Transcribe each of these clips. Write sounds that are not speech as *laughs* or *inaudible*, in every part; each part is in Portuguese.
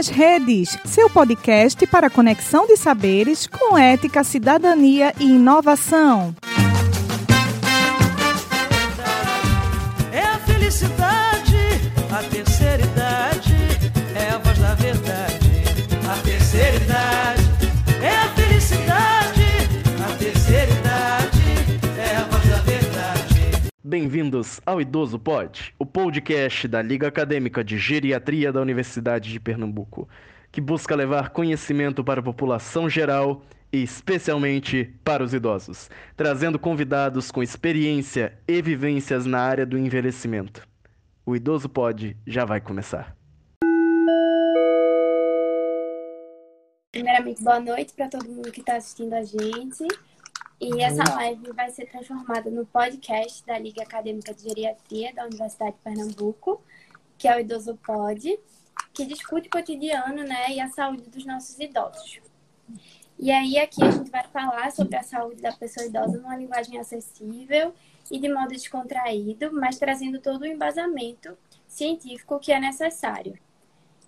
nas Redes, seu podcast para conexão de saberes com ética, cidadania e inovação. É a felicidade, a terceira idade, é a voz da verdade. A terceira idade, é a felicidade, a terceira idade, é a voz da verdade. Bem-vindos ao Idoso Pod, podcast da Liga Acadêmica de Geriatria da Universidade de Pernambuco, que busca levar conhecimento para a população geral e especialmente para os idosos, trazendo convidados com experiência e vivências na área do envelhecimento. O Idoso Pod já vai começar. Primeiramente, boa noite para todo mundo que está assistindo a gente. E essa live vai ser transformada no podcast da Liga Acadêmica de Geriatria da Universidade de Pernambuco, que é o Idoso Pod, que discute o cotidiano né, e a saúde dos nossos idosos. E aí, aqui a gente vai falar sobre a saúde da pessoa idosa numa linguagem acessível e de modo descontraído, mas trazendo todo o embasamento científico que é necessário.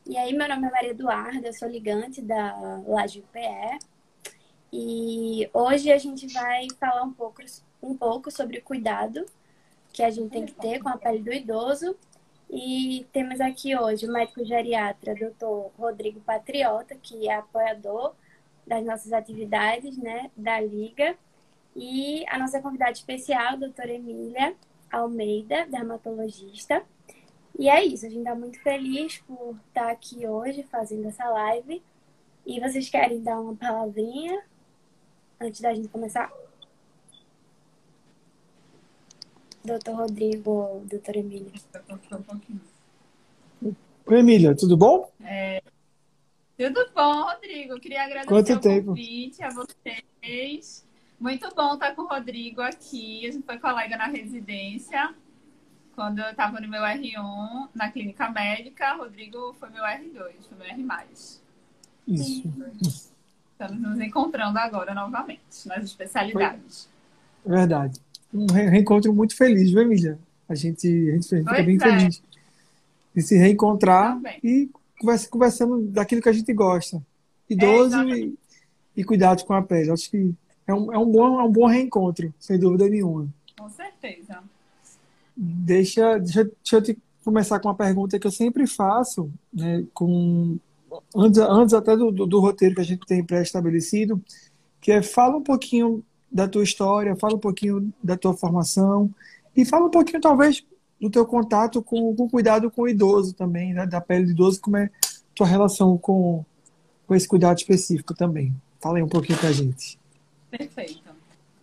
E aí, meu nome é Maria Eduarda, eu sou ligante da Laje UPE. E hoje a gente vai falar um pouco, um pouco sobre o cuidado que a gente tem que ter com a pele do idoso. E temos aqui hoje o médico geriatra, Dr. Rodrigo Patriota, que é apoiador das nossas atividades, né, da Liga. E a nossa convidada especial, doutora Emília Almeida, dermatologista. E é isso, a gente está muito feliz por estar aqui hoje fazendo essa live. E vocês querem dar uma palavrinha antes da gente começar? Doutor Rodrigo, doutora Emília. Oi, Emília, tudo bom? Tudo bom, Rodrigo? Queria agradecer Quanto o tempo? convite a vocês. Muito bom estar com o Rodrigo aqui. A gente foi colega na residência. Quando eu estava no meu R1, na clínica médica, Rodrigo foi meu R2, foi meu R+. Isso. Estamos nos encontrando agora novamente, nas especialidades. É verdade. Um re- reencontro muito feliz, viu, Emília? A gente, a gente fica Pois bem é. feliz de se reencontrar Também. e conversa, conversando daquilo que a gente gosta. Idoso É, e, e cuidados com a pele. Acho que é um, é um bom, é um bom reencontro, sem dúvida nenhuma. Com certeza. Deixa, deixa, deixa eu te começar com uma pergunta que eu sempre faço, né, com, antes, antes até do, do, do roteiro que a gente tem pré-estabelecido, que é fala um pouquinho da tua história, fala um pouquinho da tua formação e fala um pouquinho, talvez, do teu contato com, com cuidado com o idoso também, né, da pele do idoso, como é tua relação com, com esse cuidado específico também. Fala aí um pouquinho pra gente. Perfeito.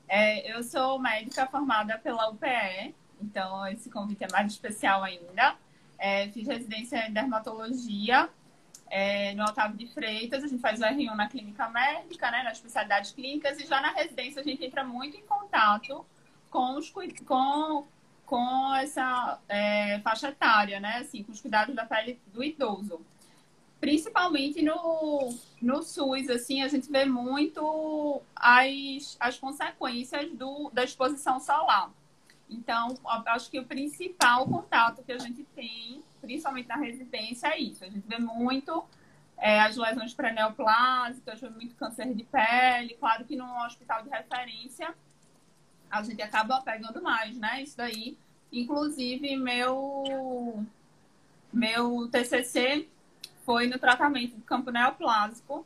É, eu sou médica formada pela UPE, então esse convite é mais especial ainda. É, fiz residência em dermatologia é, no Otávio de Freitas. A gente faz o R1 na clínica médica, né, nas especialidades clínicas, e já na residência a gente entra muito em contato com, os, com, com essa é, faixa etária, né, assim, com os cuidados da pele do idoso. Principalmente no, no SUS, assim, a gente vê muito as, as consequências do, da exposição solar. Então, acho que o principal contato que a gente tem, principalmente na residência, é isso. A gente vê muito é, as lesões pré-neoplásicas, vê muito câncer de pele. Claro que no hospital de referência a gente acaba pegando mais, né? Isso daí. Inclusive, meu, meu TCC foi no tratamento do campo neoplásico.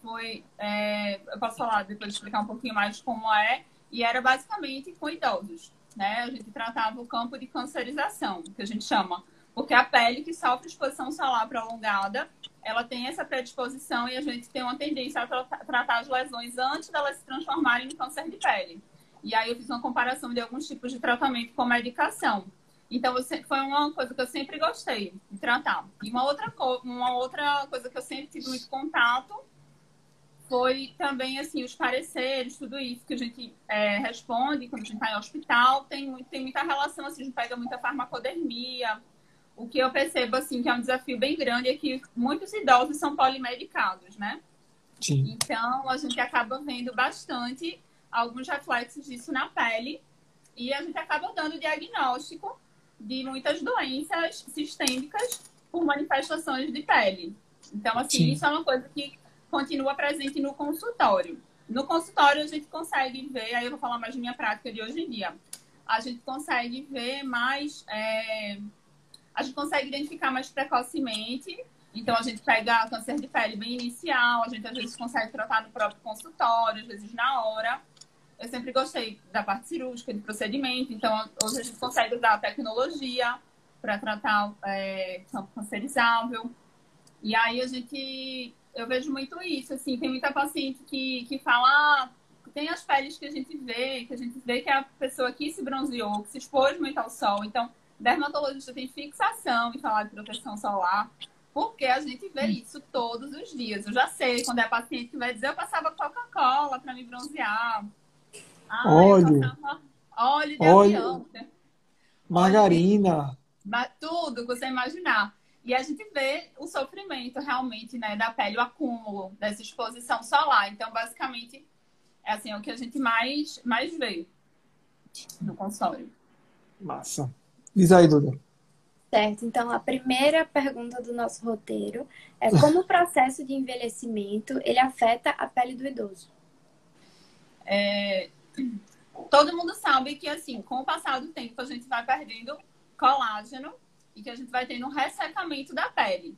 Foi, é, eu posso falar depois explicar um pouquinho mais como é, e era basicamente com idosos, né? A gente tratava o campo de cancerização, que a gente chama, porque a pele que sofre exposição solar prolongada, ela tem essa predisposição e a gente tem uma tendência a tra- tratar as lesões antes delas se transformarem em câncer de pele. E aí eu fiz uma comparação de alguns tipos de tratamento com medicação. Então, foi uma coisa que eu sempre gostei de tratar. E uma outra, uma outra coisa que eu sempre tive muito contato foi também, assim, os pareceres, tudo isso que a gente é, responde quando a gente está em hospital. Tem, tem muita relação, assim, a gente pega muita farmacodermia. O que eu percebo, assim, que é um desafio bem grande é que muitos idosos são polimedicados, né? Sim. Então, a gente acaba vendo bastante alguns reflexos disso na pele e a gente acaba dando diagnóstico de muitas doenças sistêmicas por manifestações de pele. Então, assim, Sim. isso é uma coisa que continua presente no consultório. No consultório, a gente consegue ver, aí eu vou falar mais de minha prática de hoje em dia. A gente consegue ver mais. é, a gente consegue identificar mais precocemente. Então, a gente pega câncer de pele bem inicial, a gente às vezes consegue tratar no próprio consultório, às vezes na hora. Eu sempre gostei da parte cirúrgica, de procedimento, então hoje a gente consegue usar a tecnologia para tratar é, campo cancerizável. E aí a gente, eu vejo muito isso, assim, tem muita paciente que, que fala, ah, tem as peles que a gente vê, que a gente vê que a pessoa que se bronzeou, que se expôs muito ao sol. Então, dermatologista tem fixação em falar de proteção solar, porque a gente vê isso todos os dias. Eu já sei quando é paciente que vai dizer, eu passava Coca-Cola para me bronzear. Ah, Óleo. Óleo de Óleo. avião. Margarina. Tudo que você imaginar. E a gente vê o sofrimento realmente, né, da pele, o acúmulo dessa exposição solar. Então, basicamente, é assim, é o que a gente mais, mais vê no consultório. Massa. Diz aí, Duda. Certo, então a primeira pergunta do nosso roteiro é como o processo de envelhecimento ele afeta a pele do idoso? É, todo mundo sabe que, assim, com o passar do tempo, a gente vai perdendo colágeno e que a gente vai tendo um ressecamento da pele.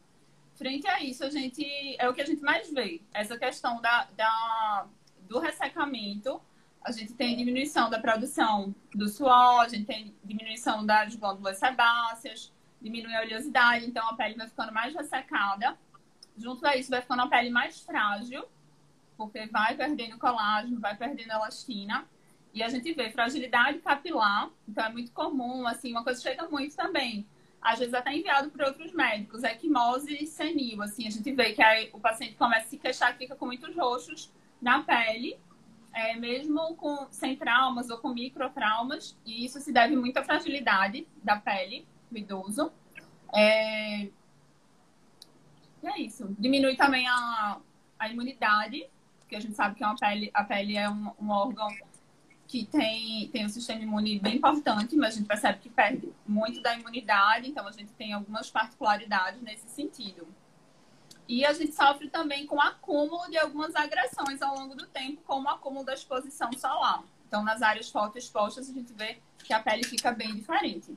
Frente a isso, a gente é o que a gente mais vê, essa questão da, da, do ressecamento. A gente tem diminuição da produção do suor, a gente tem diminuição das glândulas sebáceas, diminui a oleosidade, então a pele vai ficando mais ressecada. Junto a isso, vai ficando a pele mais frágil, porque vai perdendo colágeno, vai perdendo elastina. E a gente vê fragilidade capilar, então é muito comum, assim, uma coisa chega muito também. Às vezes até enviado para outros médicos, é equimose senil, assim, a gente vê que o paciente começa a se queixar, fica com muitos roxos na pele, é, mesmo com, sem traumas ou com microtraumas, e isso se deve muito à fragilidade da pele do idoso. É... E é isso. Diminui também a, a imunidade, porque a gente sabe que é uma pele, a pele é um, um órgão que tem, tem um sistema imune bem importante, mas a gente percebe que perde muito da imunidade, então a gente tem algumas particularidades nesse sentido. E a gente sofre também com acúmulo de algumas agressões ao longo do tempo, como o acúmulo da exposição solar. Então, nas áreas fotoexpostas, a gente vê que a pele fica bem diferente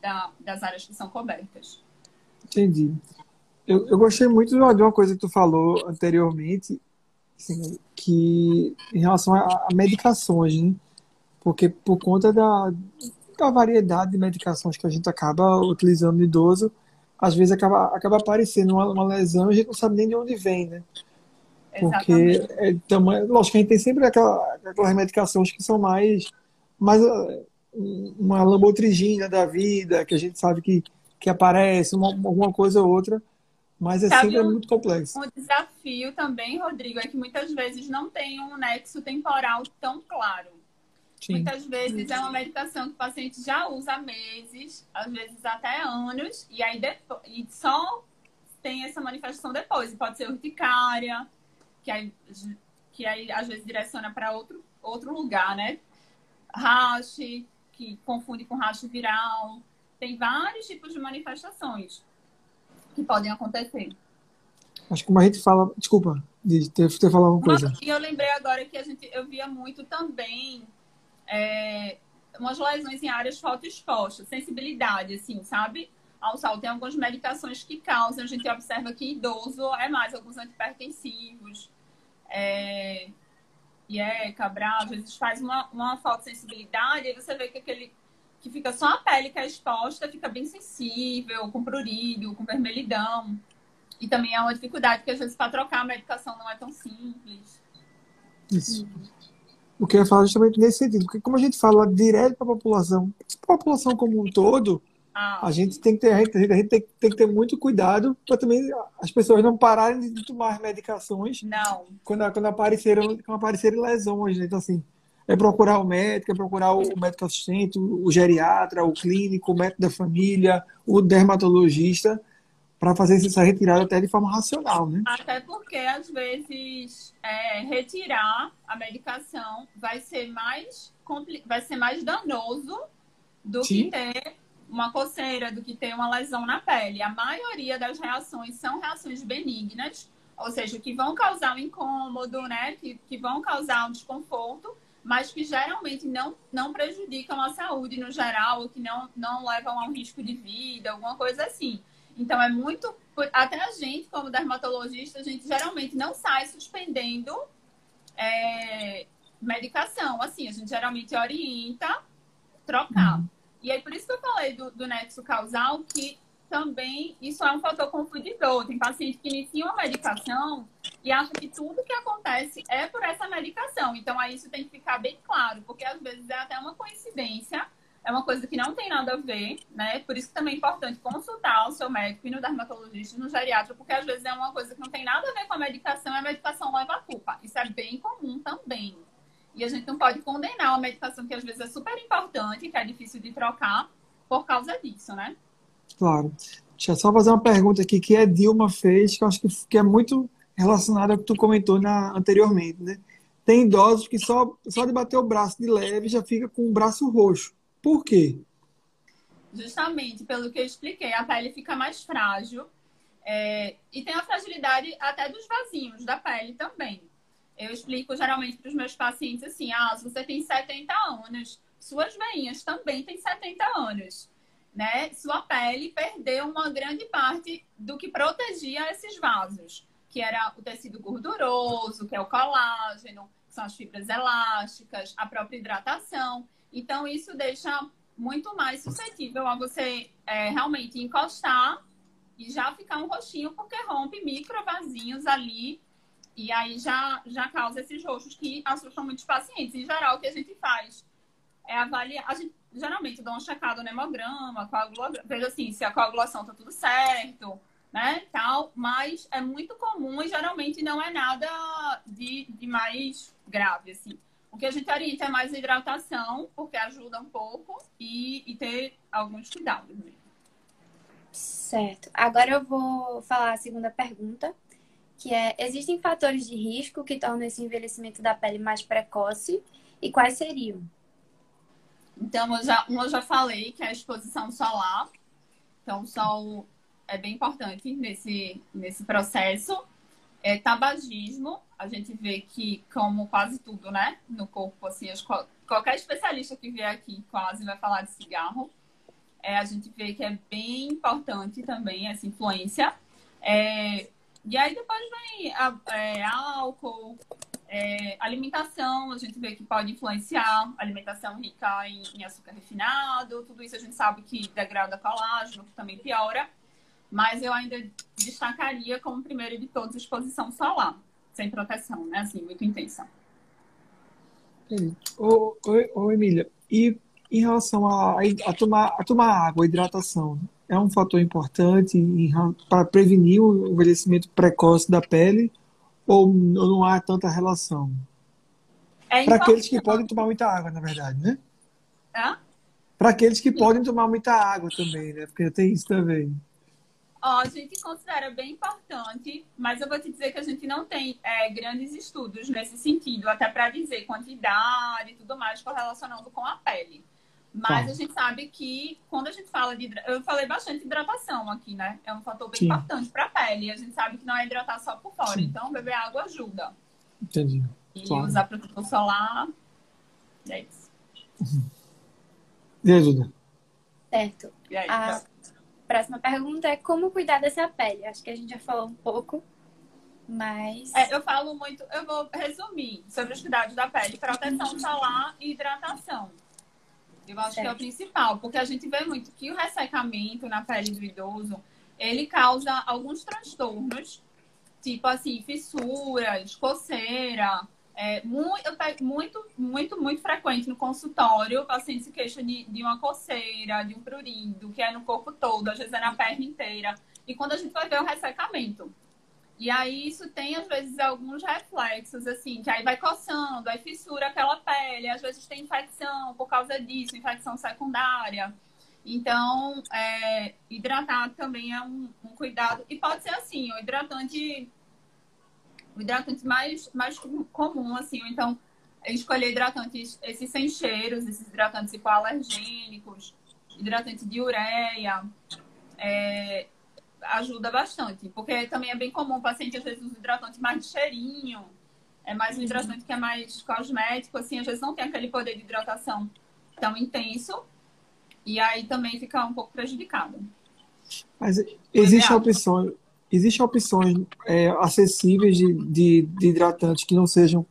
da, das áreas que são cobertas. Entendi. Eu, eu gostei muito de uma coisa que tu falou anteriormente, assim, que em relação a, a medicações, né? Porque por conta da, da variedade de medicações que a gente acaba utilizando no idoso, às vezes acaba, acaba aparecendo uma, uma lesão e a gente não sabe nem de onde vem, né? Porque Exatamente. é, tamanho, lógico que a gente tem sempre aquela, aquelas medicações que são mais, mais ah, uma lambotrigina da vida, que a gente sabe que, que aparece, uma, alguma coisa ou outra, mas é Sabe sempre um- muito complexo. Um desafio também, Rodrigo, é que muitas vezes não tem um nexo temporal tão claro. Sim. Muitas vezes é uma medicação que o paciente já usa há meses, às vezes até anos, e aí depois, e só tem essa manifestação depois. E pode ser urticária, que aí, que aí às vezes direciona para outro, outro lugar, né? Rash, que confunde com rash viral. Tem vários tipos de manifestações que podem acontecer. Acho que como a gente fala. Desculpa, de ter, ter falado uma coisa. Uma- e eu lembrei agora que a gente, eu via muito também é, umas lesões em áreas fotoexpostas, sensibilidade, assim, sabe? Ao sol. Tem algumas medicações que causam, a gente observa que idoso é mais, alguns antipertensivos, é, IECA, Brau, às vezes faz uma, uma fotossensibilidade, aí você vê que aquele que fica só a pele que é exposta, fica bem sensível, com prurido, com vermelhidão. E também é uma dificuldade, porque às vezes para trocar a medicação não é tão simples. Isso. O que eu ia falar justamente nesse sentido, porque como a gente fala direto para a população, para a população como um todo, Ah, a gente tem que ter, a gente, a gente tem, tem que ter muito cuidado para também as pessoas não pararem de tomar medicações não. quando, quando, apareceram, quando aparecerem lesões. né? Então, assim, é procurar o médico, é procurar o médico assistente, o geriatra, o clínico, o médico da família, o dermatologista, para fazer essa retirada até de forma racional, né? Até porque, às vezes, é, retirar a medicação vai ser mais, vai ser mais danoso do Sim. que ter uma coceira, do que ter uma lesão na pele. A maioria das reações são reações benignas, ou seja, que vão causar um incômodo, né? Que, que vão causar um desconforto, mas que geralmente não, não prejudicam a saúde no geral, ou que não, não levam a um risco de vida, alguma coisa assim. Então, é muito. Até a gente, como dermatologista, a gente geralmente não sai suspendendo é, medicação. Assim, a gente geralmente orienta trocar. Uhum. E aí, por isso que eu falei do, do nexo causal, que também isso é um fator confundidor. Tem paciente que inicia uma medicação e acha que tudo que acontece é por essa medicação. Então, aí isso tem que ficar bem claro, porque às vezes é até uma coincidência, é uma coisa que não tem nada a ver, né? Por isso que também é importante consultar o seu médico e no dermatologista, no geriatra, porque às vezes é uma coisa que não tem nada a ver com a medicação e a medicação leva a culpa. Isso é bem comum também. E a gente não pode condenar uma medicação que às vezes é super importante, que é difícil de trocar, por causa disso, né? Claro. Deixa eu só fazer uma pergunta aqui que a Dilma fez, que eu acho que, é muito relacionada ao que tu comentou na, anteriormente, né? Tem idosos que só, só de bater o braço de leve já fica com o braço roxo. Por quê? Justamente pelo que eu expliquei, a pele fica mais frágil é, e tem a fragilidade até dos vasinhos da pele também. Eu explico geralmente para os meus pacientes assim: ah, se você tem 70 anos, suas veinhas também têm 70 anos né, sua pele perdeu uma grande parte do que protegia esses vasos, que era o tecido gorduroso, que é o colágeno, que são as fibras elásticas, a própria hidratação. Então, isso deixa muito mais suscetível a você é, realmente encostar e já ficar um roxinho, porque rompe microvasinhos ali e aí já, já causa esses roxos que assustam muitos pacientes. Em geral, o que a gente faz é avaliar. A gente geralmente dou uma checada no hemograma, vejo assim, se a coagulação tá tudo certo, né, tal, mas é muito comum e geralmente não é nada de, de mais grave, assim. O que a gente orienta é mais hidratação, porque ajuda um pouco, e, e ter alguns cuidados mesmo. Certo. Agora eu vou falar a segunda pergunta, que é: existem fatores de risco que tornam esse envelhecimento da pele mais precoce? E quais seriam? Então, eu já, eu já falei que é a exposição solar. Então, o sol é bem importante nesse, nesse processo. É, tabagismo, a gente vê que, como quase tudo, né, no corpo, assim, as, qualquer especialista que vier aqui quase vai falar de cigarro. É, a gente vê que é bem importante também essa influência. É, e aí depois vem a, é, álcool, é, alimentação, a gente vê que pode influenciar, alimentação rica em, em, açúcar refinado, tudo isso a gente sabe que degrada colágeno, que também piora. Mas eu ainda destacaria como primeiro de todos exposição solar, sem proteção, né? Assim, muito intensa. Ô, ô, ô Emília, e em relação a, a, tomar, a tomar água, a hidratação, é um fator importante para prevenir o envelhecimento precoce da pele ou não há tanta relação? É Para aqueles que podem tomar muita água, na verdade, né? Para aqueles que Sim. podem tomar muita água também, né? Porque tem isso também. Ó, a gente considera bem importante, mas eu vou te dizer que a gente não tem é, grandes estudos nesse sentido, até para dizer quantidade e tudo mais correlacionando com a pele. Mas tá. a gente sabe que quando a gente fala de. Eu falei bastante de hidratação aqui, né? É um fator bem Sim. importante para a pele. A gente sabe que não é hidratar só por fora. Sim. Então, beber água ajuda. Entendi. E claro. usar protetor solar. É isso. E ajuda. Certo. E aí, a tá. Próxima pergunta é como cuidar dessa pele? Acho que a gente já falou um pouco. Mas. É, eu falo muito, eu vou resumir sobre os cuidados da pele: proteção solar e hidratação. Eu acho certo. que é o principal, porque a gente vê muito que o ressecamento na pele do idoso, ele causa alguns transtornos, tipo assim, fissuras, coceira. É, muito, muito, muito, muito frequente no consultório, o paciente se queixa de, de uma coceira, de um prurido, que é no corpo todo, às vezes é na perna inteira. E quando a gente vai ver o ressecamento, e aí isso tem, às vezes, alguns reflexos, assim, que aí vai coçando, aí fissura aquela pele, às vezes tem infecção por causa disso, infecção secundária. Então, é, hidratar também é um, um, cuidado. E pode ser assim, o hidratante, o hidratante mais, mais comum, assim, então, escolher hidratantes, esses sem cheiros, esses hidratantes hipoalergênicos, hidratante de ureia, é, ajuda bastante. Porque também é bem comum o paciente, às vezes, usa hidratante mais de cheirinho, é mais um hidratante que é mais cosmético, assim, às vezes não tem aquele poder de hidratação tão intenso. E aí também fica um pouco prejudicado. Mas existem opções, existem opções é, acessíveis de, de, de, hidratantes que não sejam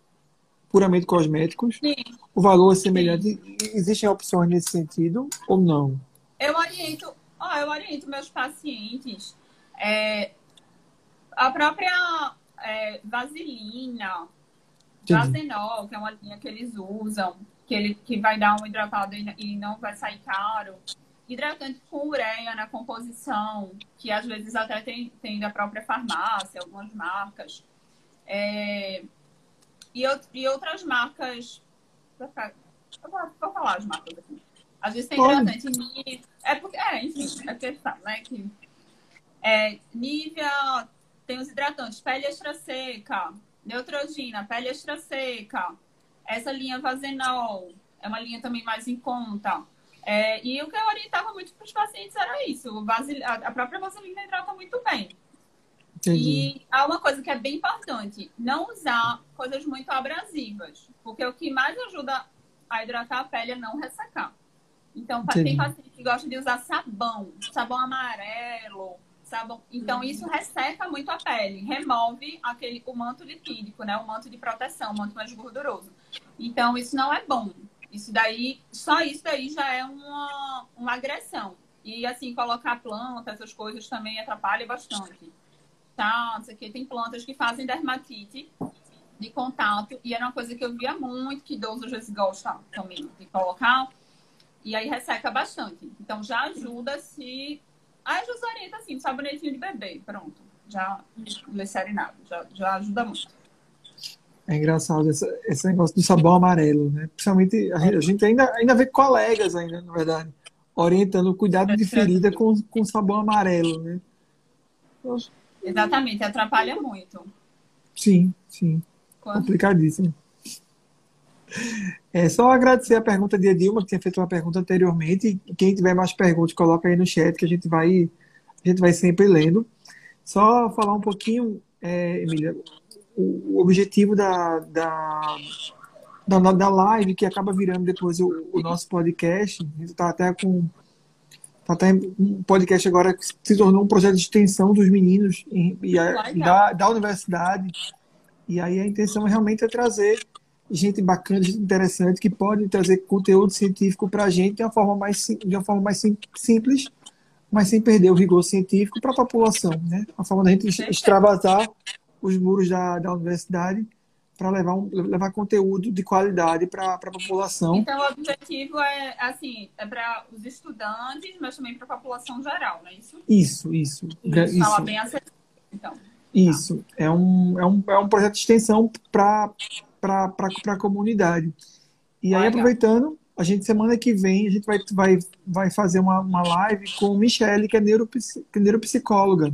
puramente cosméticos? Sim. O valor é semelhante? Sim. Existem opções nesse sentido ou não? Eu oriento, oh, eu oriento meus pacientes. É, a própria é, vaselina, vasenol, que é uma linha que eles usam, que, ele, que vai dar um hidratado e, e não vai sair caro hidratante com ureia na composição, que às vezes até tem, tem da própria farmácia, algumas marcas. É, e, e outras marcas. Vou, vou falar as marcas aqui. Às vezes tem hidratante É porque, é, enfim, é porque sabe, né? Que, é, Nivea tem os hidratantes, pele extra seca, Neutrogena, pele extra seca. Essa linha Vazenol é uma linha também mais em conta. É, e o que eu orientava muito para os pacientes era isso: a própria vaselina hidrata muito bem. Entendi. E há uma coisa que é bem importante: não usar coisas muito abrasivas, porque o que mais ajuda a hidratar a pele é não ressecar. Então, Entendi. tem paciente que gosta de usar sabão, sabão amarelo, sabão. Então, isso resseca muito a pele, remove aquele, o manto lipídico, né? O manto de proteção, o manto mais gorduroso. Então, isso não é bom. Isso daí, só isso daí já é uma, uma agressão. E assim, colocar planta, essas coisas também atrapalha bastante. Tá? Isso aqui tem plantas que fazem dermatite de contato. E era uma coisa que eu via muito, que idoso às vezes gosta também de colocar. E aí resseca bastante. Então já ajuda se. Aí já orienta assim, sabonetinho de bebê, pronto. Já glicerinado, já, já ajuda muito. É engraçado esse, esse negócio do sabão amarelo, né? Principalmente a, a gente ainda, ainda vê colegas ainda, na verdade, orientando o cuidado de ferida com, com sabão amarelo, né? Exatamente, atrapalha muito. Sim, sim. Quando... Complicadíssimo. É só agradecer a pergunta de Edilma, que tinha feito uma pergunta anteriormente. Quem tiver mais perguntas, coloca aí no chat que a gente vai, a gente vai sempre lendo. Só falar um pouquinho, é, Emília, o, objetivo da, da, da, da, live, que acaba virando depois o, o nosso podcast, está até com. Tá até um podcast agora que se tornou um projeto de extensão dos meninos e, e a, da, da universidade. E aí a intenção realmente é trazer gente bacana, gente interessante, que pode trazer conteúdo científico para a gente de uma forma mais, de uma forma mais sim, simples, mas sem perder o rigor científico para a população. Né? A forma da gente extravasar os muros da, da universidade para levar, um, levar conteúdo de qualidade para a população. Então, o objetivo é, assim, é para os estudantes, mas também para a população geral, não é isso? Isso, isso. isso. Bem acessível, então. Isso. Tá. É, um, é, um, é um projeto de extensão para a comunidade. E aí, aproveitando, a gente, semana que vem, a gente vai, vai, vai fazer uma, uma live com Michelle, que é, neuropsi, que é neuropsicóloga.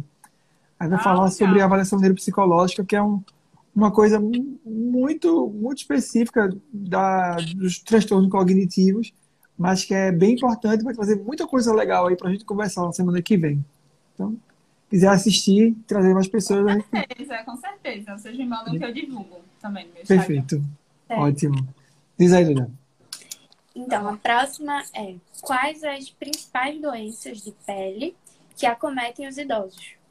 Aí vai ah, falar legal. sobre a avaliação neuropsicológica, que é um, uma coisa muito, muito específica da, dos transtornos cognitivos, mas que é bem importante, vai fazer muita coisa legal aí para a gente conversar na semana que vem. Então, quiser assistir, trazer mais pessoas. Com certeza, gente... com certeza. Vocês me mandam que eu divulgo também. Perfeito. É. Ótimo. Diz aí, Duda. Então, a próxima é: quais as principais doenças de pele que acometem os idosos?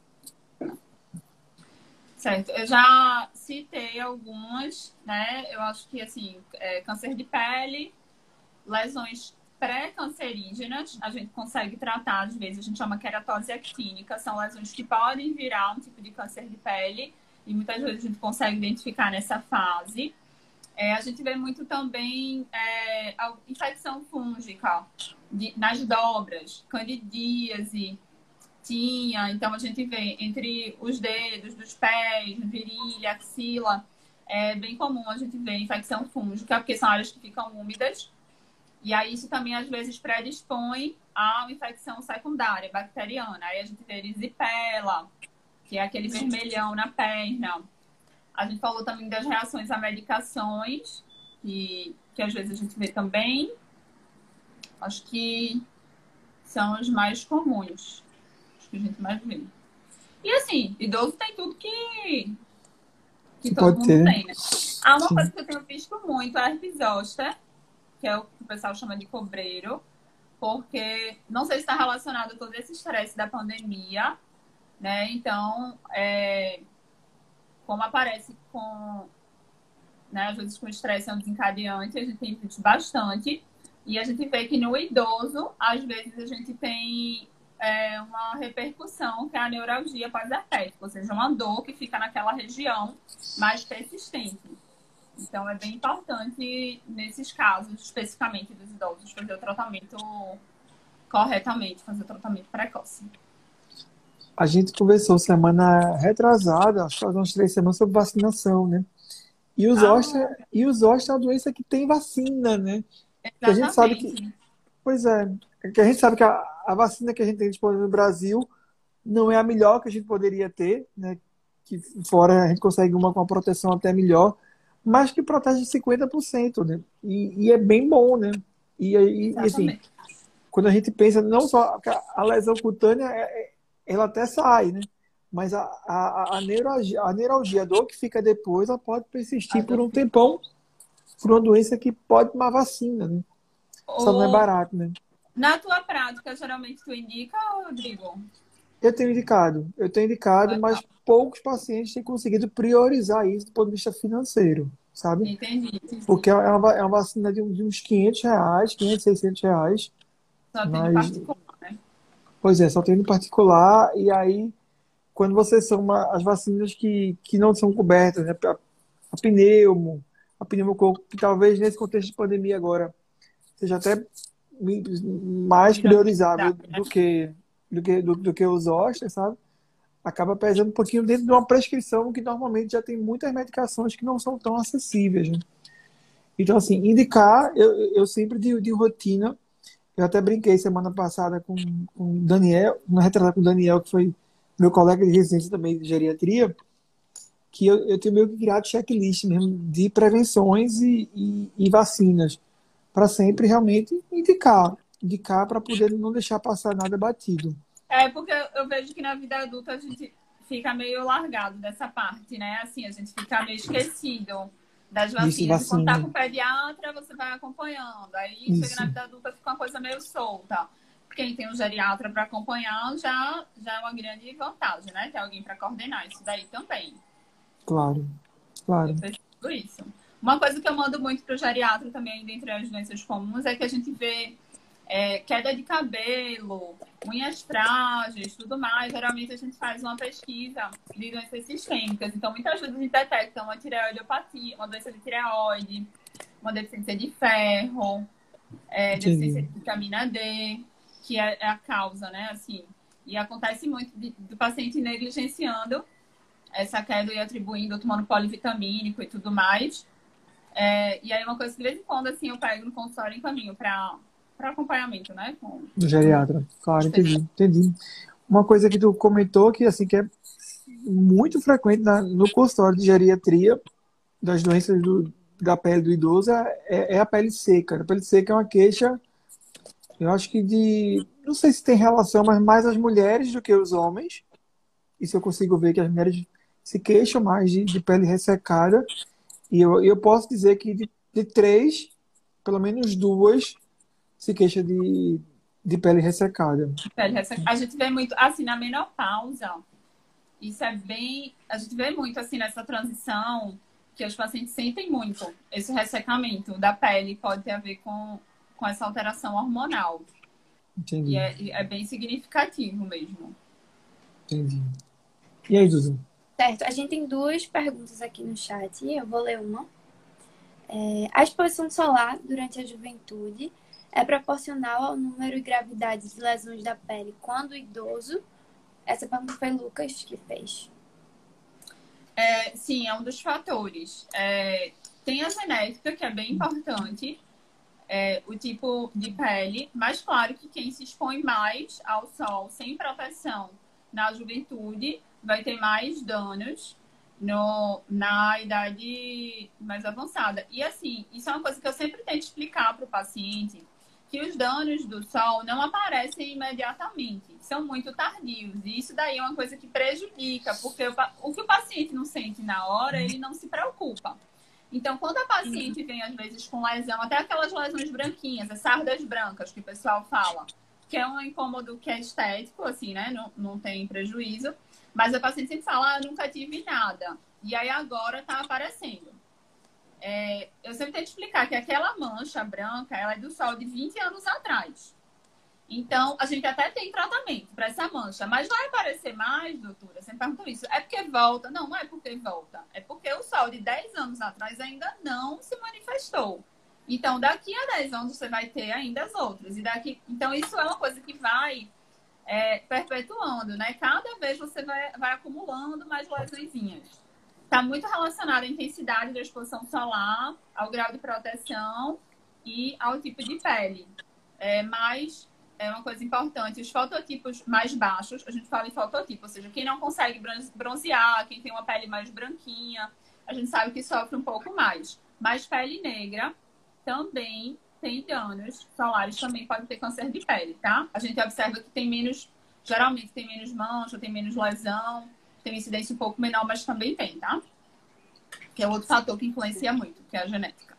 Certo, eu já citei algumas, né? Eu acho que, assim, é, câncer de pele, lesões pré-cancerígenas, a gente consegue tratar, às vezes, a gente chama queratose actínica, são lesões que podem virar um tipo de câncer de pele, e muitas vezes a gente consegue identificar nessa fase. É, a gente vê muito também é, infecção fúngica de, nas dobras, candidíase, tinha. Então a gente vê entre os dedos dos pés, virilha, axila, é bem comum a gente ver infecção fúngica, porque são áreas que ficam úmidas. E aí isso também às vezes predispõe a uma infecção secundária, bacteriana. Aí a gente vê erisipela, que é aquele vermelhão na perna. A gente falou também das reações a medicações, que, que às vezes a gente vê também. Acho que são os mais comuns. Que a gente mais vê. E assim, idoso tem tudo que, que todo Pode mundo ter. tem, né? Há uma Sim. coisa que eu tenho visto muito, é a zoster, que é o que o pessoal chama de cobreiro, porque não sei se está relacionado a todo esse estresse da pandemia, né? Então, é, como aparece com, né, às vezes com estresse é um desencadeante, a gente tem bastante, e a gente vê que no idoso, às vezes a gente tem é, uma repercussão que é a neuralgia pós-herpética, ou seja, uma dor que fica naquela região mais persistente. Então, é bem importante, nesses casos, especificamente dos idosos, fazer o tratamento corretamente, fazer o tratamento precoce. A gente conversou semana retrasada, acho que faz umas três semanas, sobre vacinação, né? E os Ah. e os zoster é uma doença que tem vacina, né? a gente sabe que- Exatamente. Pois é que a gente sabe que a, a vacina que a gente tem disponível no Brasil não é a melhor que a gente poderia ter, né? Que fora a gente consegue uma com uma proteção até melhor, mas que protege 50%, né? E, e é bem bom, né? E, e, assim, quando a gente pensa não só a, lesão cutânea, é- é- ela até sai, né? Mas a, a, a, neuralgia, a neuralgia, a dor que fica depois, ela pode persistir A por um tempão por uma doença que pode tomar vacina, né? Só não é barato, né? Na tua prática, geralmente tu indica, Rodrigo? Eu tenho indicado, eu tenho indicado, mas poucos pacientes têm conseguido priorizar isso do ponto de vista financeiro, sabe? Entendi. Porque é uma, é uma vacina de, uns 500 reais, 500, 600 reais. Só tem mas- particular, né? Pois é, só tem no particular, e aí, quando você soma as vacinas que, que não são cobertas, né? A, a pneumo, a pneumococo, que talvez nesse contexto de pandemia agora seja até mais priorizável do que, do que, do, do que os hóspedes, sabe? Acaba pesando um pouquinho dentro de uma prescrição que normalmente já tem muitas medicações que não são tão acessíveis, né? Então, assim, indicar, eu, eu sempre de, de rotina, eu até brinquei semana passada com com o Daniel, na retratada com o Daniel, que foi meu colega de residência também de geriatria, que eu, eu tenho meio que criado checklist mesmo de prevenções e, e, e vacinas, para sempre realmente indicar, indicar para poder não deixar passar nada batido. É, porque eu- vejo que na vida adulta a gente fica meio largado dessa parte, né? Assim, a gente fica meio esquecido das vacinas. Quando tá vacina. com o pediatra, você vai acompanhando. Aí Isso. chega na vida adulta, fica uma coisa meio solta. Quem tem um geriatra para acompanhar já, já é uma grande vantagem, né? Ter alguém para coordenar isso daí também. Claro, claro. Eu isso. Uma coisa que eu mando muito para o geriatra também, dentre as doenças comuns, é que a gente vê é, queda de cabelo, unhas frágeis, tudo mais. Geralmente a gente faz uma pesquisa de doenças sistêmicas. Então, muitas vezes a gente detecta uma tireoidopatia, uma doença de tireoide, uma deficiência de ferro, é, deficiência de vitamina D, que é, é a causa, né? Assim, e acontece muito de- do paciente negligenciando essa queda e atribuindo, tomando polivitamínico e tudo mais. É, e aí, uma coisa que de vez em quando, assim, eu pego no consultório e encaminho para acompanhamento, né? Com... Do geriatra. Claro, entendi, entendi. Uma coisa que tu comentou que assim que é muito frequente na- no consultório de geriatria das doenças do- da pele do idoso é, é a pele seca. A pele seca é uma queixa, eu acho que de, não sei se tem relação, mas mais as mulheres do que os homens. Isso eu consigo ver que as mulheres se queixam mais de, de pele ressecada. E eu, eu posso dizer que de, de três, pelo menos duas se queixa de, de pele ressecada. pele A gente vê muito, assim, na menopausa, isso é bem. A gente vê muito, assim, nessa transição, que os pacientes sentem muito esse ressecamento da pele, pode ter a ver com, com essa alteração hormonal. Entendi, E é, é bem significativo mesmo. entendi. E aí, Dudu? Certo, a gente tem duas perguntas aqui no chat. Eu vou ler uma. É, a exposição solar durante a juventude é proporcional ao número e gravidade de lesões da pele quando idoso? Essa pergunta foi Lucas que fez. É, sim, é um dos fatores. É, tem a genética, que é bem importante, é, o tipo de pele, mas claro que quem se expõe mais ao sol sem proteção na juventude vai ter mais danos no, na idade mais avançada. E assim, isso é uma coisa que eu sempre tento explicar para o paciente, que os danos do sol não aparecem imediatamente, são muito tardios. E isso daí é uma coisa que prejudica, porque o, o que o paciente não sente na hora, ele não se preocupa. Então, quando a paciente vem, às vezes, com lesão, até aquelas lesões branquinhas, as sardas brancas que o pessoal fala, que é um incômodo que é estético, assim, né? Não, não tem prejuízo. Mas a paciente sempre fala, ah, nunca tive nada. E aí agora tá aparecendo. É, eu sempre tento explicar que aquela mancha branca, ela é do sol de 20 anos atrás. Então, a gente até tem tratamento para essa mancha, mas vai aparecer mais, doutora? Você me perguntou isso. É porque volta? Não, não é porque volta. É porque o sol de 10 anos atrás ainda não se manifestou. Então, daqui a 10 anos você vai ter ainda as outras. E daqui... Então, isso é uma coisa que vai é, perpetuando, né? Cada vez você vai, vai acumulando mais lesõezinhas. Está muito relacionado à intensidade da exposição solar, ao grau de proteção e ao tipo de pele. É, mas é uma coisa importante, os fototipos mais baixos, a gente fala em fototipo, ou seja, quem não consegue bronzear, quem tem uma pele mais branquinha, a gente sabe que sofre um pouco mais. Mas pele negra também tem danos solares, também pode ter câncer de pele, tá? A gente observa que tem menos, geralmente tem menos mancha, tem menos lesão, tem incidência um pouco menor, mas também tem, tá? Que é outro fator que influencia muito, que é a genética.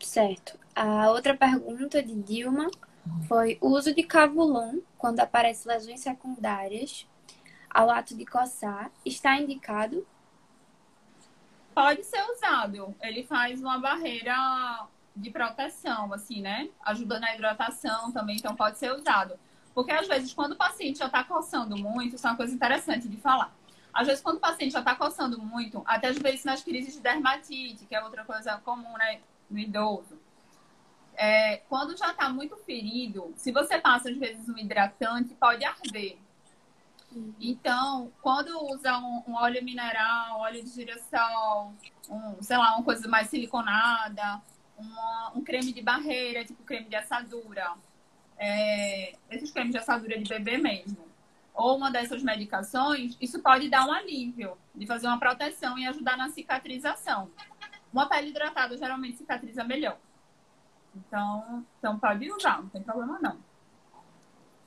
Certo. A outra pergunta de Dilma foi o uso de cavulon quando aparecem lesões secundárias ao ato de coçar está indicado? Pode ser usado. Ele faz uma barreira de proteção, assim, né? Ajuda na hidratação também, então pode ser usado. Porque às vezes, quando o paciente já está coçando muito, isso é uma coisa interessante de falar. Às vezes, quando o paciente já está coçando muito, até às vezes nas crises de dermatite, que é outra coisa comum, né, no idoso. É, quando já está muito ferido, se você passa às vezes um hidratante, pode arder. Então, quando usa um, um, óleo mineral, óleo de girassol, um, sei lá, uma coisa mais siliconada, uma, um creme de barreira, tipo creme de assadura, é, esses cremes de assadura de bebê mesmo, ou uma dessas medicações, isso pode dar um alívio, de fazer uma proteção e ajudar na cicatrização. Uma pele hidratada geralmente cicatriza melhor. Então, então pode usar, não tem problema não.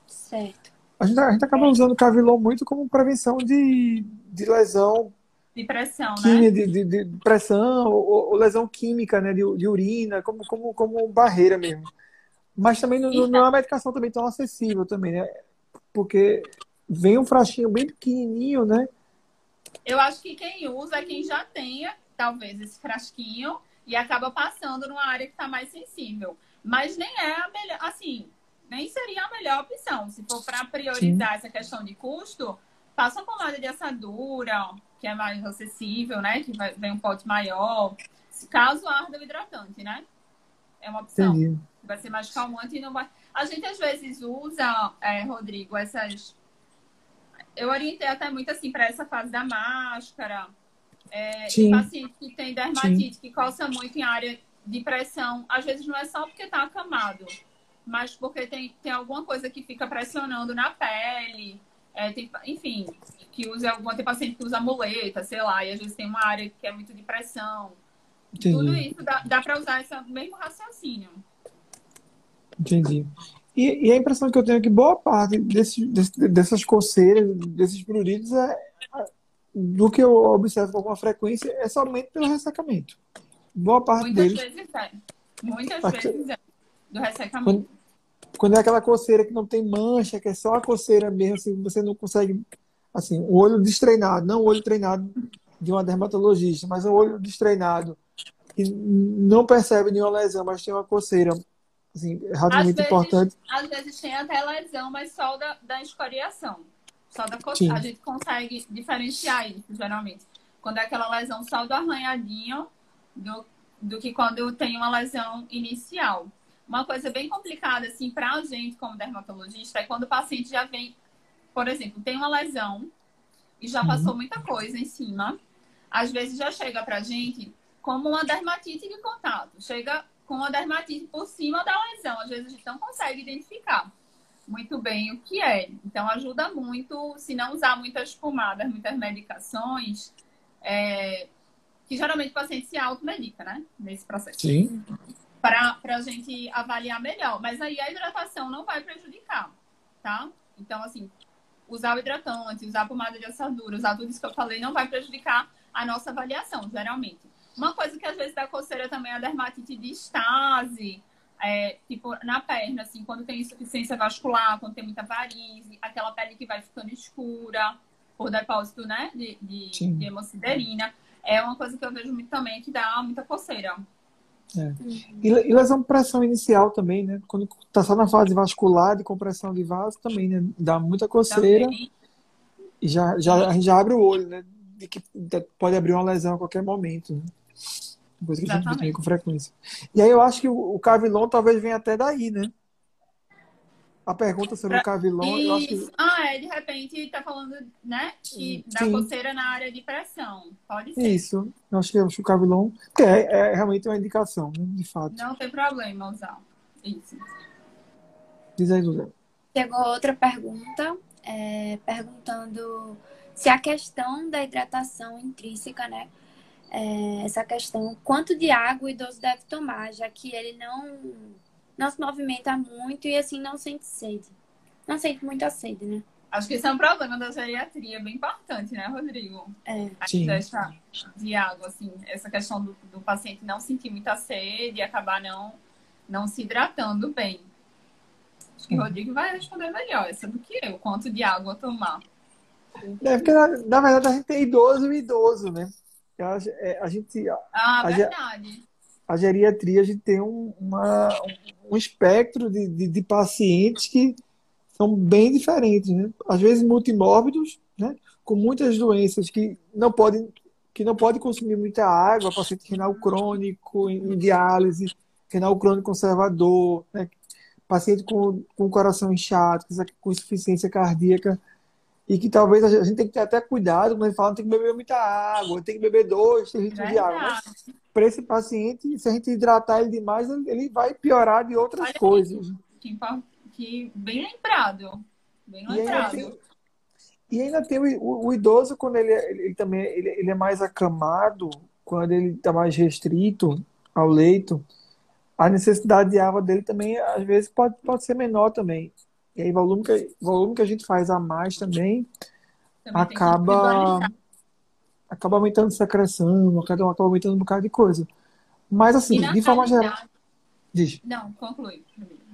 Certo. A gente, a gente acaba usando o Cavilon muito como prevenção de, de lesão. De pressão, né? De, de, de pressão ou, ou, lesão química, né? De, de urina, como, como, como barreira mesmo. Mas também não, não é uma medicação também tão acessível também, né? Porque vem um frasquinho bem pequenininho, né? Eu acho que quem usa é quem já tenha, talvez, esse frasquinho e acaba passando numa área que está mais sensível. Mas nem é a melhor, assim, nem seria a melhor opção. Se for para priorizar Sim. essa questão de custo, passa uma pomada de assadura, que é mais acessível, né? Que vai, vem um pote maior. Caso arda o hidratante, né? É uma opção. Entendi. Vai ser mais calmante e não vai. A gente às vezes usa, é, Rodrigo, essas. Eu orientei até muito assim para essa fase da máscara. É, paciente que tem dermatite, Sim. que coça muito em área de pressão. Às vezes não é só porque está acamado mas porque tem, tem alguma coisa que fica pressionando na pele. É, tem, enfim, que usa alguma tem paciente que usa muleta, sei lá, e às vezes tem uma área que é muito de pressão. Entendi. Tudo isso dá, dá para usar esse mesmo raciocínio. Entendi. E, e, a impressão que eu tenho é que boa parte desse, desse, dessas coceiras, desses pruridos, é, do que eu observo com alguma frequência, é somente pelo ressecamento. Boa parte Muitas deles. vezes é. Muitas vezes é. Do ressecamento. Quando, quando é aquela coceira que não tem mancha, que é só a coceira mesmo, assim, você não consegue. Assim, o olho destreinado, não o olho treinado de uma dermatologista, mas o olho destreinado, que não percebe nenhuma lesão, mas tem uma coceira assim, relativamente importante. Às vezes tem até lesão, mas só da, da escoriação. Só da coceira. A gente consegue diferenciar isso, geralmente. Quando é aquela lesão só do arranhadinho, do, do que quando tem uma lesão inicial. Uma coisa bem complicada, assim, para a gente como dermatologista é quando o paciente já vem, por exemplo, tem uma lesão e já uhum. passou muita coisa em cima. Às vezes já chega para a gente como uma dermatite de contato. Chega com uma dermatite por cima da lesão. Às vezes a gente não consegue identificar muito bem o que é. Então ajuda muito, se não usar muitas pomadas, muitas medicações, é... que geralmente o paciente se automedica, né? Nesse processo. Sim. Para a gente avaliar melhor. Mas aí a hidratação não vai prejudicar, tá? Então, assim, usar o hidratante, usar a pomada de assadura, usar tudo isso que eu falei, não vai prejudicar a nossa avaliação, geralmente. Uma coisa que às vezes dá coceira também é a dermatite de estase, é, tipo, na perna, assim, quando tem insuficiência vascular, quando tem muita varize, aquela pele que vai ficando escura por depósito, né, de, de, de hemociderina. É uma coisa que eu vejo muito também que dá muita coceira. É. E, e lesão pressão inicial também, né? Quando tá só na fase vascular de compressão de vaso também, né? Dá muita coceira. Também. E já, já, a gente já abre o olho, né? De que pode abrir uma lesão a qualquer momento. Né? Coisa que Exatamente. a gente vê com frequência. E aí eu acho que o, o Cavilon talvez venha até daí, né? A pergunta sobre pra... o Cavilon, eu acho que... Ah, é, de repente tá falando, né? Que da Sim. coceira na área de pressão. Pode ser. Isso. Eu acho que, eu acho que o Cavilon é, é realmente uma indicação, né? De fato. Não tem problema usar. Isso. Diz aí, José. Chegou outra pergunta, é, perguntando se a questão da hidratação intrínseca, né? É, essa questão, quanto de água o idoso deve tomar, já que ele não, não se movimenta muito e assim não sente sede. Não sente muita sede, né? Acho que esse é um problema da geriatria bem importante, né, Rodrigo? É. Sim. de água, assim, essa questão do, do paciente não sentir muita sede e acabar não, não se hidratando bem. Acho que o Rodrigo vai responder melhor essa do que eu, quanto de água tomar. É porque, na, na verdade, a gente tem idoso e idoso, né? A, é, a gente. Ah, a, verdade. A, geriatria, a gente tem um, uma, um espectro de, de, de, pacientes que são bem diferentes, né? Às vezes multimórbidos, né? Com muitas doenças que não podem que não pode consumir muita água, paciente renal crônico em, diálise, renal crônico conservador, né? paciente com, com coração inchado, com insuficiência cardíaca e que talvez a gente tem que ter até cuidado quando ele fala tem que beber muita água, tem que beber dois, três litros de água. Para esse paciente, se a gente hidratar ele demais, ele vai piorar de outras Olha coisas. Que, que, bem lembrado. Bem lembrado. E ainda tem, e ainda tem o, o, o, idoso, quando ele, ele também ele, ele é mais acamado, quando ele está mais restrito ao leito, a necessidade de água dele também, às vezes, pode, pode ser menor também. E aí, volume que, volume que a gente faz a mais também, também acaba, acaba aumentando secreção, acaba, acaba aumentando um bocado de coisa. Mas, assim, de forma geral. Diz. Não, conclui.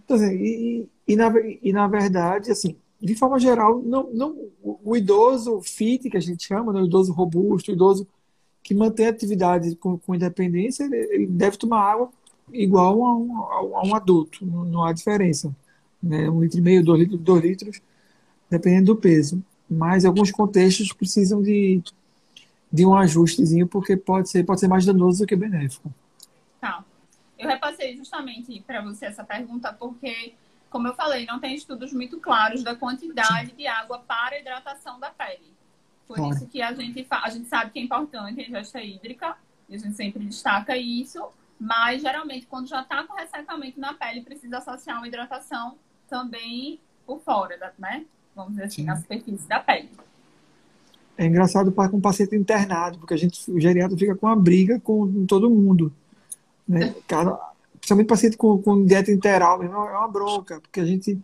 Então, assim, e, e, na, e na verdade, assim, de forma geral, não, não, o idoso fit, que a gente chama, né, o idoso robusto, o idoso que mantém atividade com, com independência, ele, ele, deve tomar água igual a um, a um adulto, não, não há diferença né? um litro e meio, dois litros, dois litros, dependendo do peso. Mas alguns contextos precisam de, de um ajustezinho, porque pode ser, pode ser mais danoso do que benéfico. Tá. Eu repassei justamente para você essa pergunta, porque, como eu falei, não tem estudos muito claros da quantidade de água para a hidratação da pele. Por isso que a gente, a gente sabe que é importante a ingesta hídrica, e a gente sempre destaca isso, mas geralmente quando já está com ressecamento na pele, precisa associar uma hidratação também por fora, né? Vamos dizer assim, Sim. na superfície da pele. É engraçado para com um paciente internado, porque a gente, o geriatra fica com uma briga com todo mundo. Né? Cara, principalmente paciente com, com dieta interal, é uma bronca, porque a gente,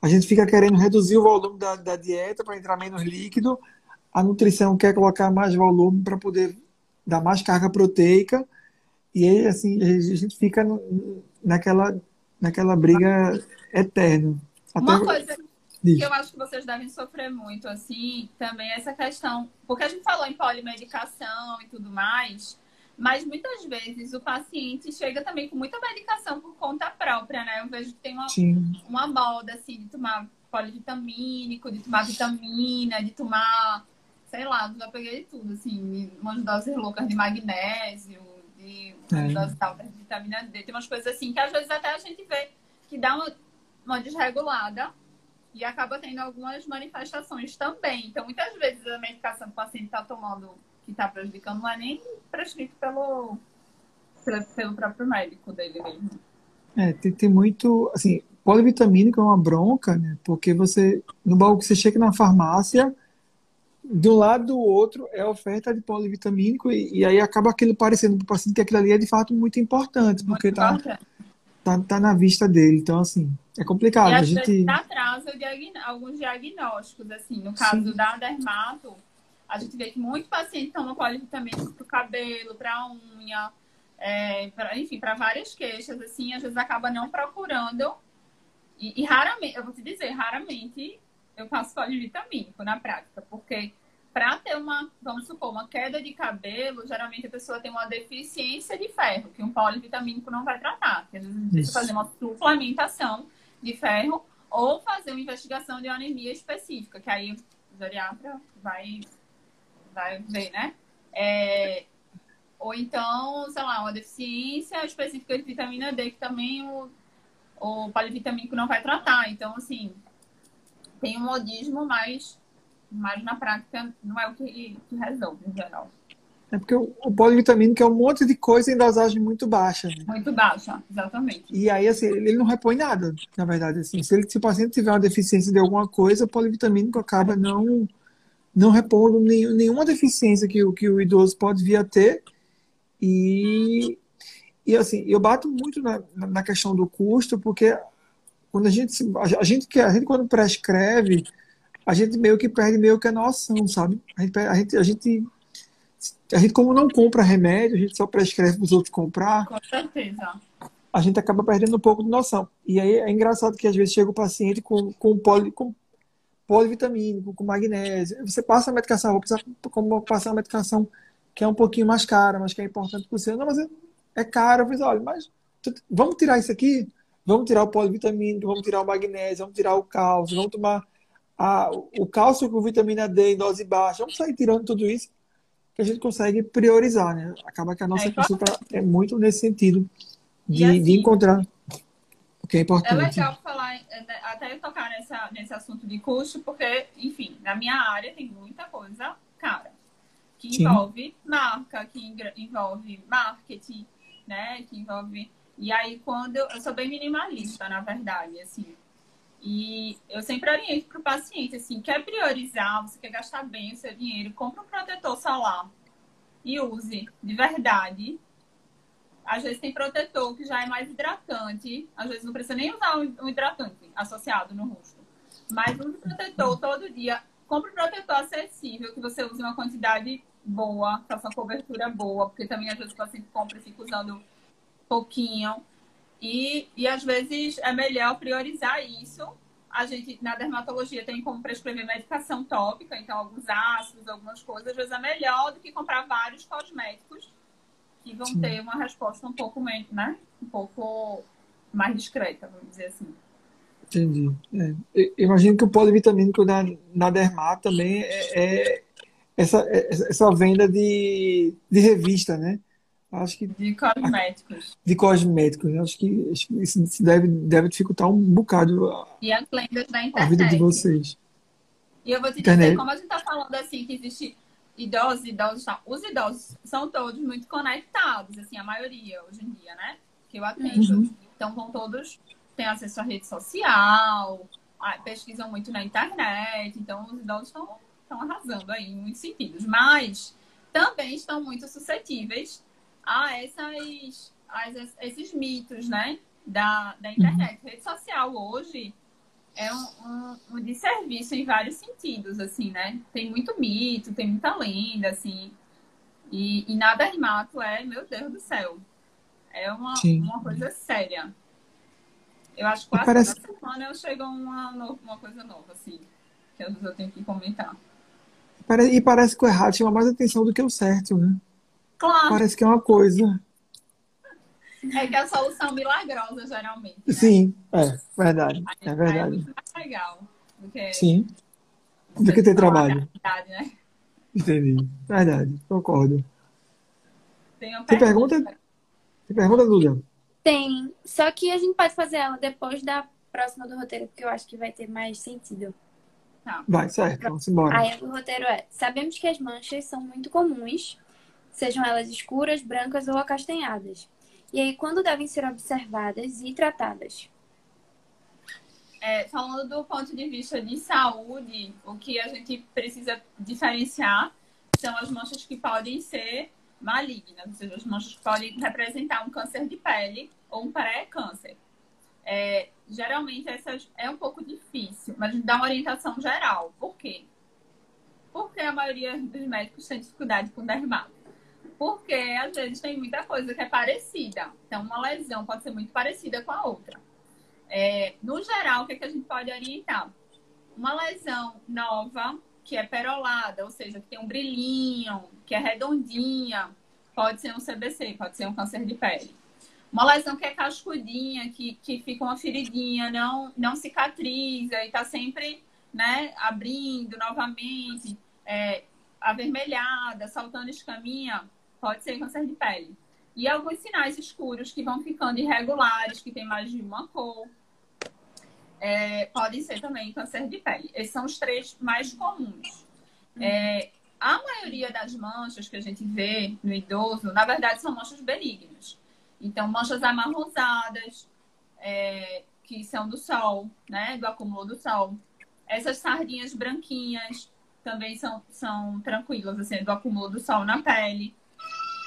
a gente fica querendo reduzir o volume da, da dieta para entrar menos líquido, a nutrição quer colocar mais volume para poder dar mais carga proteica, e aí, assim, a gente fica naquela, naquela briga eterno. Até... Uma coisa que eu acho que vocês devem sofrer muito, assim, também é essa questão, porque a gente falou em polimedicação e tudo mais, mas muitas vezes o paciente chega também com muita medicação por conta própria, né? Eu vejo que tem uma, uma moda, assim, de tomar polivitamínico, de tomar vitamina, de tomar, sei lá, já peguei tudo, assim, umas doses loucas de magnésio, de umas é. doses altas de vitamina D, tem umas coisas assim que às vezes até a gente vê que dá uma uma desregulada e acaba tendo algumas manifestações também. Então, muitas vezes a medicação que o paciente está tomando que está prejudicando não é nem prescrito pelo, pelo próprio médico dele mesmo. É, tem, tem muito, assim, polivitamínico é uma bronca, né? Porque você, no baú que você chega na farmácia, de um lado do outro é oferta de polivitamínico e, e aí acaba aquilo parecendo para o paciente que aquilo ali é de fato muito importante, porque tá, importante tá, tá na vista dele. Então, assim, é complicado. E a gente... vezes atrasa diagn... alguns diagnósticos, assim. No caso Sim. da dermato, a gente vê que muito paciente toma polivitamínico para o cabelo, para a unha, é, pra- enfim, para várias queixas, assim, às vezes acaba não procurando. E, e raramente, eu vou te dizer, raramente eu faço polivitamínico na prática, porque para ter uma, vamos supor, uma queda de cabelo, geralmente a pessoa tem uma deficiência de ferro, que um polivitamínico não vai tratar. Às vezes precisa Isso. fazer uma suplementação de ferro ou fazer uma investigação de anemia específica, que aí o geriatra vai, vai ver, né? É, ou então, sei lá, uma deficiência específica de vitamina D, que também o, o polivitamínico não vai tratar. Então, assim, tem um modismo, mas, mas na prática não é o que, que resolve, em geral. É porque o, polivitamínico é um monte de coisa em dosagem muito baixa. né? Muito baixa, exatamente. E aí, assim, ele não repõe nada, na verdade. Assim, se, ele, se o paciente tiver uma deficiência de alguma coisa, o polivitamínico acaba não, não repondo nenhum- nenhuma deficiência que, o- que o idoso pode vir a ter. E, e assim, eu bato muito na, na questão do custo, porque quando a gente, a, gente, a gente quando prescreve, a gente meio que perde meio que a noção, sabe? A gente, a gente, a gente, a gente como não compra remédio, a gente só prescreve para os outros comprar, Com certeza. a gente acaba perdendo um pouco de noção. E aí é engraçado que às vezes chega o paciente com, com, poli, com polivitamínico, com magnésio. Você passa a medicação, vou precisar como passar uma medicação que é um pouquinho mais cara, mas que é importante para você. Não, mas é, é caro. Eu fiz, olha, mas tu- vamos tirar isso aqui? Vamos tirar o polivitamínico, vamos tirar o magnésio, vamos tirar o cálcio, vamos tomar a, o cálcio com vitamina D em dose baixa. Vamos sair tirando tudo isso que a gente consegue priorizar, né? Acaba que a nossa É, consulta é muito nesse sentido de, assim, de encontrar o que é É importante. legal falar, é, até eu tocar nessa, nesse assunto de custo, porque, enfim, na minha área tem muita coisa cara. Que Sim. envolve marca, que envolve marketing, né? Que envolve. E aí, quando eu, eu sou bem minimalista, na verdade, assim. E eu sempre oriento para o paciente, assim, quer priorizar, você quer gastar bem o seu dinheiro, compra um protetor solar e use de verdade. Às vezes tem protetor que já é mais hidratante, às vezes não precisa nem usar um hidratante associado no rosto. Mas use protetor todo dia. Compre um protetor acessível, que você use uma quantidade boa, faça uma cobertura boa, porque também às vezes o paciente compra e fica usando pouquinho. E, e às vezes é melhor priorizar isso. A gente, na dermatologia, tem como prescrever medicação tópica, então alguns ácidos, algumas coisas, às vezes é melhor do que comprar vários cosméticos que vão Sim. ter uma resposta um pouco menos, né? Um pouco mais discreta, vamos dizer assim. Entendi. É. Imagino que o polivitamínico na, na Dermat também é, é essa, é- essa venda de, de revista, né? Acho que De cosméticos. *laughs* de cosméticos. né? Acho que, acho que isso deve, deve dificultar um bocado a, E as lendas da a vida de internet. vocês. E eu vou te Internet. dizer, como a gente tá falando assim, que existe idosos, idosos, tá? os idosos são todos muito conectados, assim, a maioria hoje em dia, né? Que eu atendo. Uhum. Então vão todos, têm acesso à rede social, pesquisam muito na internet, então os idosos estão arrasando aí em muitos sentidos. Mas também estão muito suscetíveis a essas, a esses- mitos, né? Da, da internet. Rede social hoje é um, um, um desserviço em vários sentidos, assim, né? Tem muito mito, tem muita lenda, assim. E, e na dermato é, meu Deus do céu, é uma, Sim. uma coisa séria. Eu acho que quase parece- toda semana eu chego a uma, uma coisa nova, assim, que às vezes eu tenho que comentar. E parece que o errado chama mais atenção do que o certo, né? Claro, Parece que é uma coisa. é que é a solução milagrosa, geralmente, né? Sim, é verdade. É aí é verdade. muito mais legal do que Sim. Do que ter trabalho. *laughs* realidade, né? Entendi. Verdade. Concordo. Tem uma Tem pergunta? Tem pergunta, Duda? Tem. Só que a gente pode fazer ela depois da próxima do roteiro, porque eu acho que vai ter mais sentido. Vai, certo. Vamos embora. Aí o roteiro é: sabemos que as manchas são muito comuns, sejam elas escuras, brancas ou acastanhadas. E aí, quando devem ser observadas e tratadas? É, falando do ponto de vista de saúde, o que a gente precisa diferenciar são as manchas que podem ser malignas, ou seja, as manchas podem representar um câncer de pele ou um pré-câncer. É, geralmente essas é um pouco difícil, mas dá uma orientação geral. Por quê? Porque a maioria dos médicos tem dificuldade com dermato. Porque às vezes tem muita coisa que é parecida. Então, uma lesão pode ser muito parecida com a outra. É, no geral, o que, é que a gente pode orientar? Uma lesão nova, que é perolada, ou seja, que tem um brilhinho, que é redondinha, pode ser um CBC, pode ser um câncer de pele. Uma lesão que é cascudinha, que, que fica uma feridinha, não, não cicatriza e está sempre né, abrindo novamente, é, avermelhada, saltando escaminha, pode ser câncer de pele. E alguns sinais escuros que vão ficando irregulares, que tem mais de uma cor, é, podem ser também câncer de pele. Esses são os três mais comuns. É, a maioria das manchas que a gente vê no idoso, na verdade, são manchas benignas. Então, manchas amarronzadas, é, que são do sol, né? Do acúmulo do sol. Essas sardinhas branquinhas também são, são tranquilas, assim, do acúmulo do sol na pele.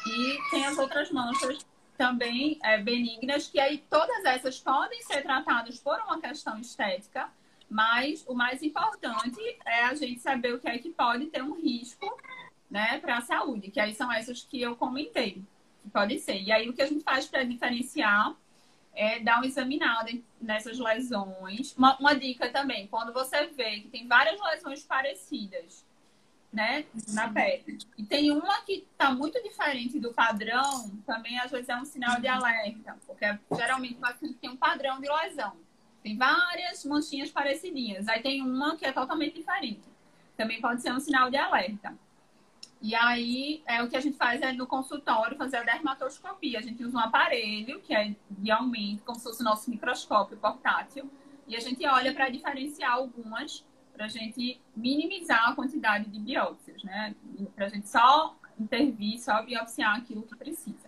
E tem as outras manchas também é, benignas, que aí todas essas podem ser tratadas por uma questão estética, mas o mais importante é a gente saber o que é que pode ter um risco né, para a saúde, que aí são essas que eu comentei. Pode ser. E aí o que a gente faz para diferenciar é dar uma examinada nessas lesões. Uma, uma, dica também, quando você vê que tem várias lesões parecidas, né, na pele, e tem uma que está muito diferente do padrão, também às vezes é um sinal de alerta, porque geralmente o paciente tem um padrão de lesão. Tem várias manchinhas parecidinhas, aí tem uma que é totalmente diferente. Também pode ser um sinal de alerta. E aí, é, o que a gente faz é no consultório fazer a dermatoscopia. A gente usa um aparelho, que é de aumento, como se fosse o nosso microscópio portátil. E a gente olha para diferenciar algumas, para a gente minimizar a quantidade de biópsias, né? Para a gente só intervir, só biopsiar aquilo que precisa.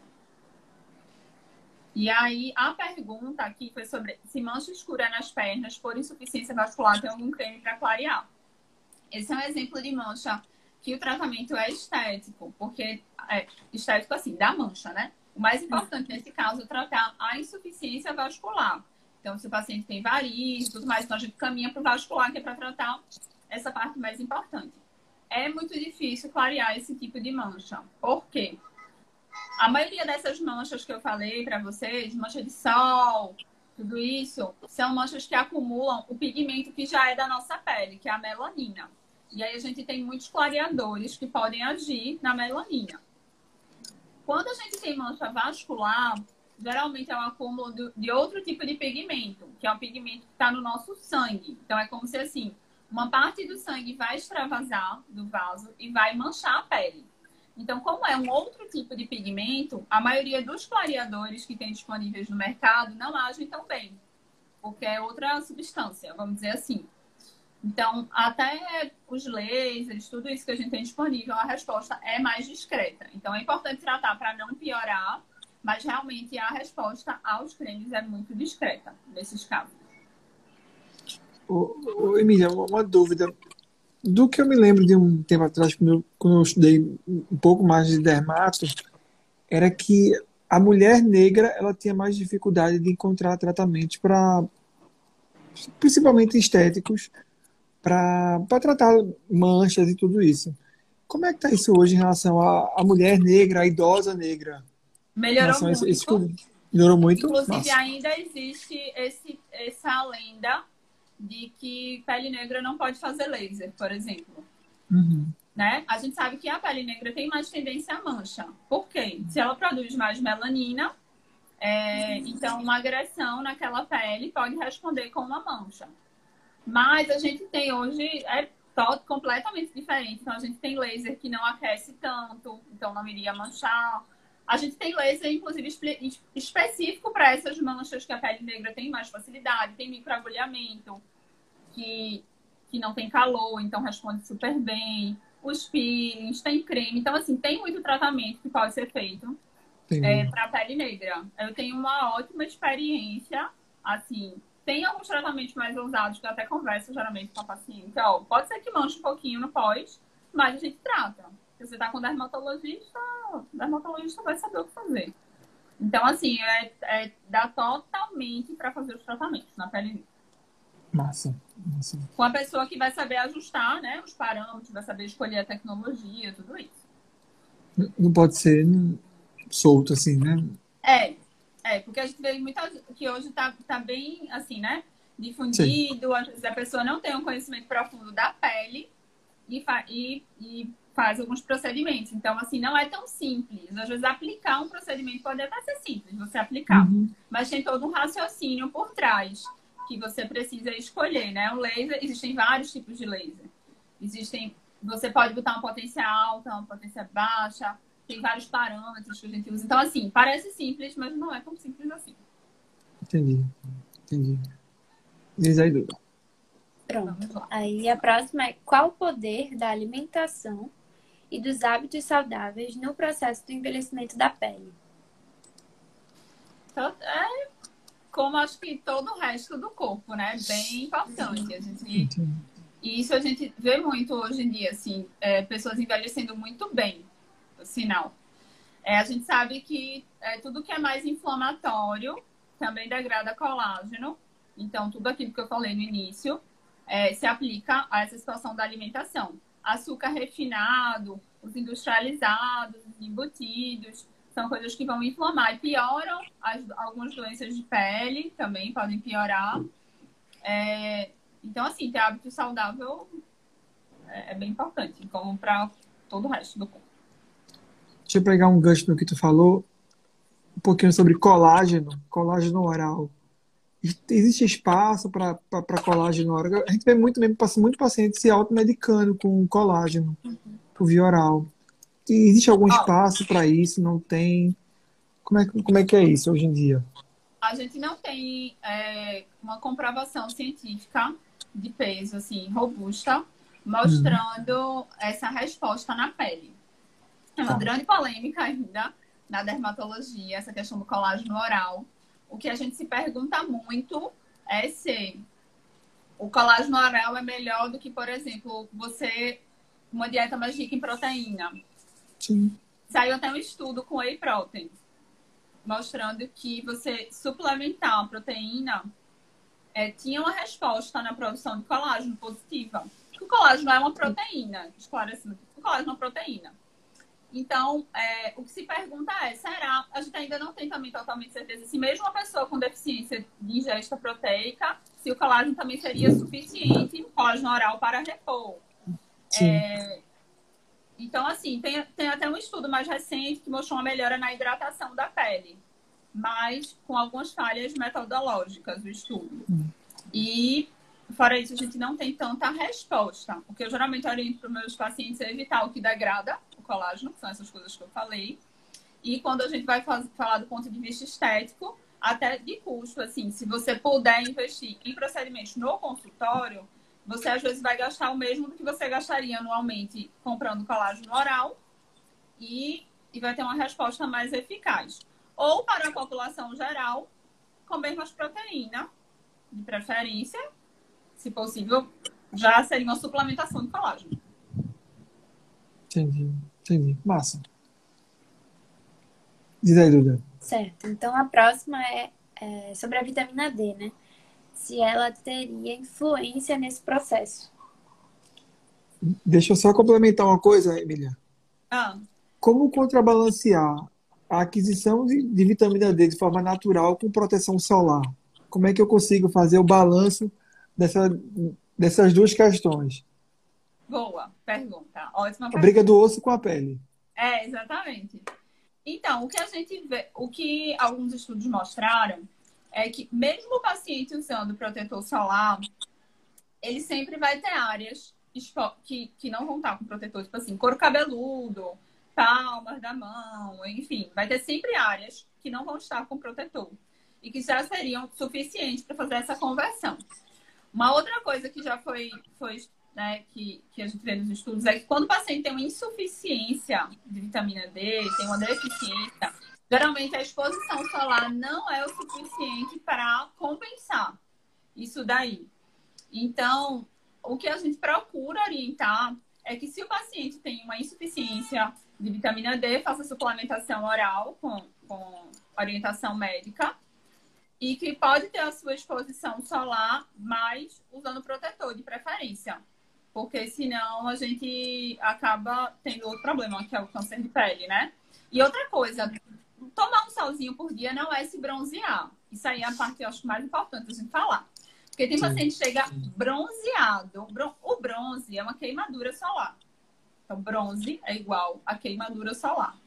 E aí, a pergunta aqui foi sobre se mancha escura nas pernas por insuficiência vascular tem algum creme para clarear. Esse é um exemplo de mancha que o tratamento é estético, porque é estético assim, da mancha, né? O mais importante nesse caso é tratar a insuficiência vascular. Então, se o paciente tem varizes e tudo mais, então a gente caminha para o vascular, que é para tratar essa parte mais importante. É muito difícil clarear esse tipo de mancha. Por quê? A maioria dessas manchas que eu falei para vocês, mancha de sol, tudo isso, são manchas que acumulam o pigmento que já é da nossa pele, que é a melanina. E aí a gente tem muitos clareadores que podem agir na melanina. Quando a gente tem mancha vascular, geralmente é um acúmulo de outro tipo de pigmento, que é um pigmento que está no nosso sangue. Então é como se assim, uma parte do sangue vai extravasar do vaso e vai manchar a pele. Então, como é um outro tipo de pigmento, a maioria dos clareadores que tem disponíveis no mercado não agem tão bem, porque é outra substância, vamos dizer assim. Então, até os lasers, tudo isso que a gente tem disponível, a resposta é mais discreta. Então, é importante tratar para não piorar, mas realmente a resposta aos cremes é muito discreta nesses casos. Emília, uma, uma dúvida. Do que eu me lembro de um tempo atrás, quando eu, quando eu estudei um pouco mais de dermato, era que a mulher negra ela tinha mais dificuldade de encontrar tratamentos para principalmente estéticos para tratar manchas e tudo isso. Como é que está isso hoje em relação à, à mulher negra, à idosa negra? Melhorou muito. Esse, esse, melhorou muito? Inclusive, Nossa. ainda existe esse, essa lenda de que pele negra não pode fazer laser, por exemplo. Uhum. Né? A gente sabe que a pele negra tem mais tendência à mancha. Por quê? Se ela produz mais melanina, é, então uma agressão naquela pele pode responder com uma mancha. Mas a gente tem hoje, é todo, completamente diferente. Então, a gente tem laser que não aquece tanto, então não iria manchar. A gente tem laser, inclusive, espe específico para essas manchas que a pele negra tem mais facilidade, tem microagulhamento, que, que não tem calor, então responde super bem. Os peelings, tem creme. Então, assim, tem muito tratamento que pode ser feito é, para a pele negra. Eu tenho uma ótima experiência, assim, tem alguns tratamentos mais ousados que eu até converso geralmente com a paciente. Ó, pode ser que manche um pouquinho no pós, mas a gente trata. Se você está com dermatologista, o dermatologista vai saber o que fazer. Então, assim, é, é dá totalmente para fazer os tratamentos na pele. Massa, massa. Com a pessoa que vai saber ajustar, né, os parâmetros, vai saber escolher a tecnologia, tudo isso. Não pode ser solto assim, né? É, é, porque a gente vê muita que hoje tá, tá bem assim, né? Difundido, às vezes a pessoa não tem um conhecimento profundo da pele e, fa e, e faz alguns procedimentos. Então, assim, não é tão simples. Às vezes, aplicar um procedimento pode até ser simples, você aplicar. Uhum. Mas tem todo um raciocínio por trás que você precisa escolher, né? O laser, existem vários tipos de laser. Existem, você pode botar uma potência alta, uma potência baixa, tem vários parâmetros que a gente usa. Então, assim, parece simples, mas não é tão simples assim. Entendi, entendi. Diz aí, Duda. Pronto. Aí a próxima é qual o poder da alimentação e dos hábitos saudáveis no processo do envelhecimento da pele? Então, é como acho que todo o resto do corpo, né? Bem importante. A gente, e isso a gente vê muito hoje em dia, assim, é, pessoas envelhecendo muito bem, sinal. É, a gente sabe que é, tudo que é mais inflamatório também degrada colágeno. Então, tudo aquilo que eu falei no início é, se aplica a essa situação da alimentação. Açúcar refinado, os industrializados, os embutidos, são coisas que vão inflamar e pioram as, algumas doenças de pele também podem piorar. É, então, assim, ter hábito saudável é, é bem importante, como para todo o resto do corpo. Deixa eu pegar um gancho no que tu falou, um pouquinho sobre colágeno, colágeno oral existe espaço para colágeno oral. A gente vê muito mesmo, muito paciente se automedicando com colágeno uhum. por via oral. E existe algum espaço para isso? Não tem? Como é, como é que é isso hoje em dia? A gente não tem é, uma comprovação científica de peso assim robusta mostrando uhum. essa resposta na pele. É uma tá. grande polêmica ainda na dermatologia, essa questão do colágeno oral o que a gente se pergunta muito é se o colágeno oral é melhor do que, por exemplo, você uma dieta mais rica em proteína. Sim. Saiu até um estudo com whey protein mostrando que você suplementar a proteína é, tinha uma resposta na produção de colágeno positiva. O colágeno é uma proteína, esclarecendo. O colágeno é uma proteína. Então, é, o que se pergunta é, será, a gente ainda não tem também totalmente certeza se mesmo uma pessoa com deficiência de ingesta proteica, se o colágeno também seria suficiente, o colágeno oral para repor. É, então, assim, tem, tem até um estudo mais recente que mostrou uma melhora na hidratação da pele, mas com algumas falhas metodológicas do estudo. Hum. E, fora isso, a gente não tem tanta resposta. O que eu geralmente oriento para os meus pacientes é evitar o que degrada colágeno, que são essas coisas que eu falei. E quando a gente vai falar do ponto de vista estético, até de custo, assim, se você puder investir em procedimentos no consultório, você às vezes vai gastar o mesmo do que você gastaria anualmente comprando colágeno oral e, e vai ter uma resposta mais eficaz. Ou para a população geral, comer mais proteína, de preferência, se possível, já seria uma suplementação de colágeno. Entendi. Entendi. Massa. Diz aí, Duda. Certo. Então a próxima é, é sobre a vitamina D, né? Se ela teria influência nesse processo. Deixa eu só complementar uma coisa, Emília. Ah. Como contrabalancear a aquisição de, de, vitamina D de forma natural com proteção solar? Como é que eu consigo fazer o balanço dessa, dessas duas questões? Boa pergunta. Ótima pergunta. A briga do osso com a pele. É, exatamente. Então, o que a gente vê, o que alguns estudos mostraram é que mesmo o paciente usando protetor solar, ele sempre vai ter áreas que, que não vão estar com protetor, tipo assim, couro cabeludo, palmas da mão, enfim, vai ter sempre áreas que não vão estar com protetor e que já seriam suficientes para fazer essa conversão. Uma outra coisa que já foi, foi né, que, que a gente vê nos estudos é que quando o paciente tem uma insuficiência de vitamina D, tem uma deficiência, geralmente a exposição solar não é o suficiente para compensar isso daí. Então, o que a gente procura orientar é que se o paciente tem uma insuficiência de vitamina D, faça suplementação oral com, com orientação médica e que pode ter a sua exposição solar, mas usando protetor de preferência. Porque senão a gente acaba tendo outro problema, que é o câncer de pele, né? E outra coisa, tomar um solzinho por dia não é se bronzear. Isso aí é a parte, eu acho, mais importante a gente falar. Porque tem paciente que chega bronzeado. O bronze é uma queimadura solar. Então, bronze é igual a queimadura solar.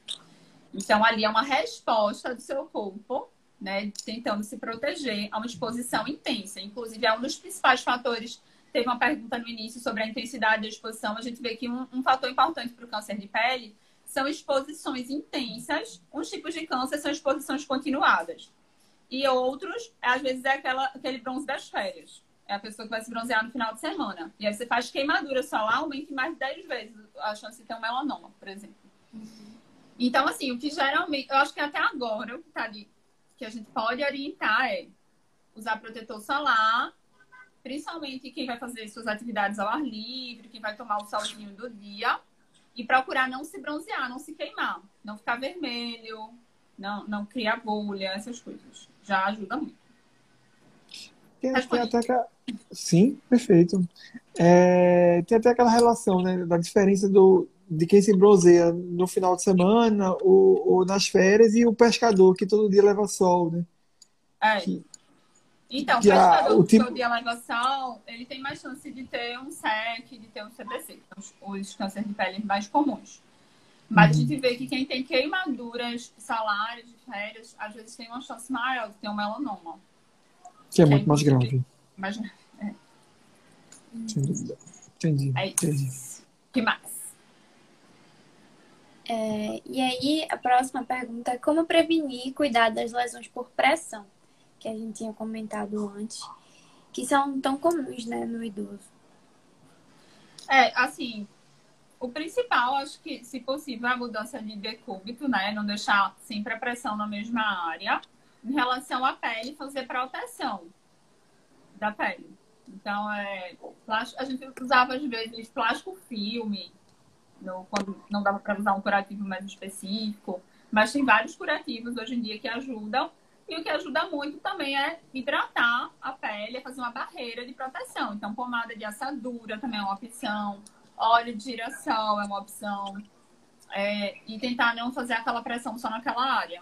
Então, ali é uma resposta do seu corpo, né? Tentando se proteger a uma exposição intensa. Inclusive, é um dos principais fatores. Teve uma pergunta no início sobre a intensidade da exposição. A gente vê que um, um fator importante para o câncer de pele são exposições intensas. Uns tipos de câncer são exposições continuadas. E outros, às vezes, é aquela, aquele bronze das férias. É a pessoa que vai se bronzear no final de semana. E aí você faz queimadura solar, aumenta mais de 10 vezes a chance de ter um melanoma, por exemplo. Uhum. Então, assim, o que geralmente, eu acho que até agora, o que tá ali, que a gente pode orientar é usar protetor solar, principalmente quem vai fazer suas atividades ao ar livre, quem vai tomar o solzinho do dia, e procurar não se bronzear, não se queimar, não ficar vermelho, não, não criar bolha, essas coisas já ajuda muito. Tem, tem até aquela... Sim, perfeito. É, tem até aquela relação né, da diferença do, de quem se bronzeia no final de semana ou, ou, nas férias e o pescador que todo dia leva sol, né? É. Que, então, o pescador o tipo... leva sol, ele tem mais chance de ter um SEC, de ter um CBC, os, os cânceres de pele mais comuns. Mas a gente vê que quem tem queimaduras de férias, às vezes tem uma chance maior de ter um melanoma. Que é muito mais grave. Mais é. Sem dúvida. Entendi. É entendi. que mais? É, e aí, a próxima pergunta é como prevenir e cuidar das lesões por pressão, que a gente tinha comentado antes, que são tão comuns, né, no idoso. É, assim, o principal, acho que, se possível, é a mudança de decúbito, né? Não deixar sempre a pressão na mesma área. Em relação à pele, fazer proteção da pele. Então, é, plástico, a gente usava, às vezes, plástico filme, no, quando não dava para usar um curativo mais específico. Mas tem vários curativos hoje em dia que ajudam. E o que ajuda muito também é hidratar a pele, é fazer uma barreira de proteção. Então, pomada de assadura também é uma opção óleo de girassol é uma opção. É, e tentar não fazer aquela pressão só naquela área.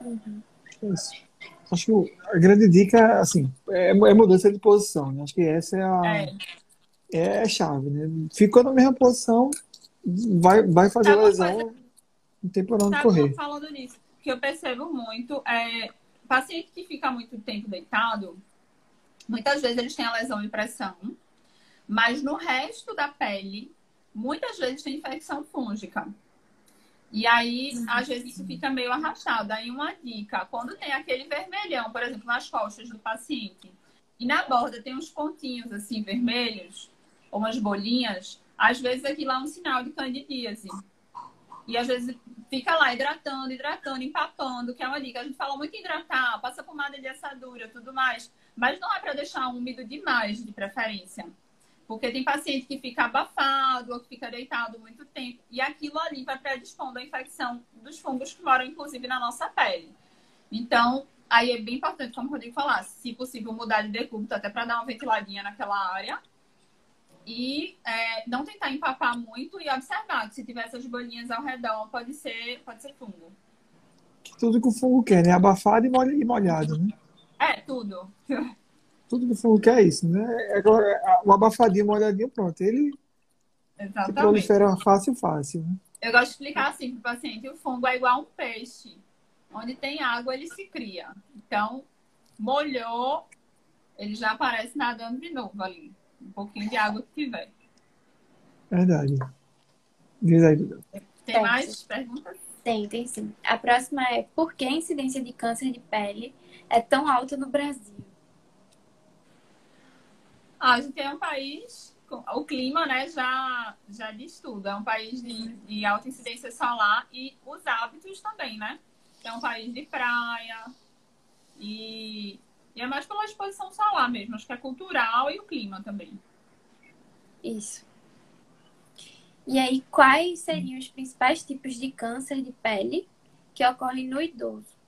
Uhum. Isso. Acho que a grande dica, assim, é, é mudança de posição. Né? Acho que essa é a é. é a chave, né? Ficou na mesma posição, vai, vai fazer a lesão, coisa... não tem por onde correr. Falando nisso, que eu percebo muito é paciente que fica muito tempo deitado, muitas vezes eles têm a lesão de pressão mas no resto da pele, muitas vezes tem infecção fúngica. E aí, às vezes, isso fica meio arrastado. Aí, uma dica: quando tem aquele vermelhão, por exemplo, nas costas do paciente, e na borda tem uns pontinhos assim vermelhos, ou umas bolinhas, às vezes aquilo é um sinal de candidíase. E às vezes fica lá hidratando, hidratando, empapando, que é uma dica. A gente fala muito hidratar, passa pomada de assadura, tudo mais. Mas não é para deixar úmido demais, de preferência. Porque tem paciente que fica abafado ou que fica deitado muito tempo. E aquilo ali vai predispondo a infecção dos fungos que moram, inclusive, na nossa pele. Então, aí é bem importante, como o Rodrigo falar, se possível, mudar de decúbito até para dar uma ventiladinha naquela área. E é, não tentar empapar muito e observar que se tiver essas bolinhas ao redor, pode ser, pode ser fungo. Tudo que o fungo quer, né? Abafado e molhado, né? É, tudo. *laughs* Tudo que o fungo quer é isso, né? É o abafadinho, molhadinho, pronto. Ele Exatamente. prolifera fácil, fácil. Né? Eu gosto de explicar assim para o paciente: o fungo é igual a um peixe. Onde tem água, ele se cria. Então, molhou, ele já aparece nadando de novo ali. Um pouquinho de água que tiver. Verdade. Diz aí, Tem mais perguntas? Tem, tem sim. A próxima é: por que a incidência de câncer de pele é tão alta no Brasil? Ah, a gente é um país, o clima, né, já, já diz tudo. É um país de, de alta incidência solar e os hábitos também, né? É um país de praia e, e é mais pela exposição solar mesmo. Acho que é cultural e o clima também. Isso. E aí, quais seriam os principais tipos de câncer de pele que ocorrem no idoso?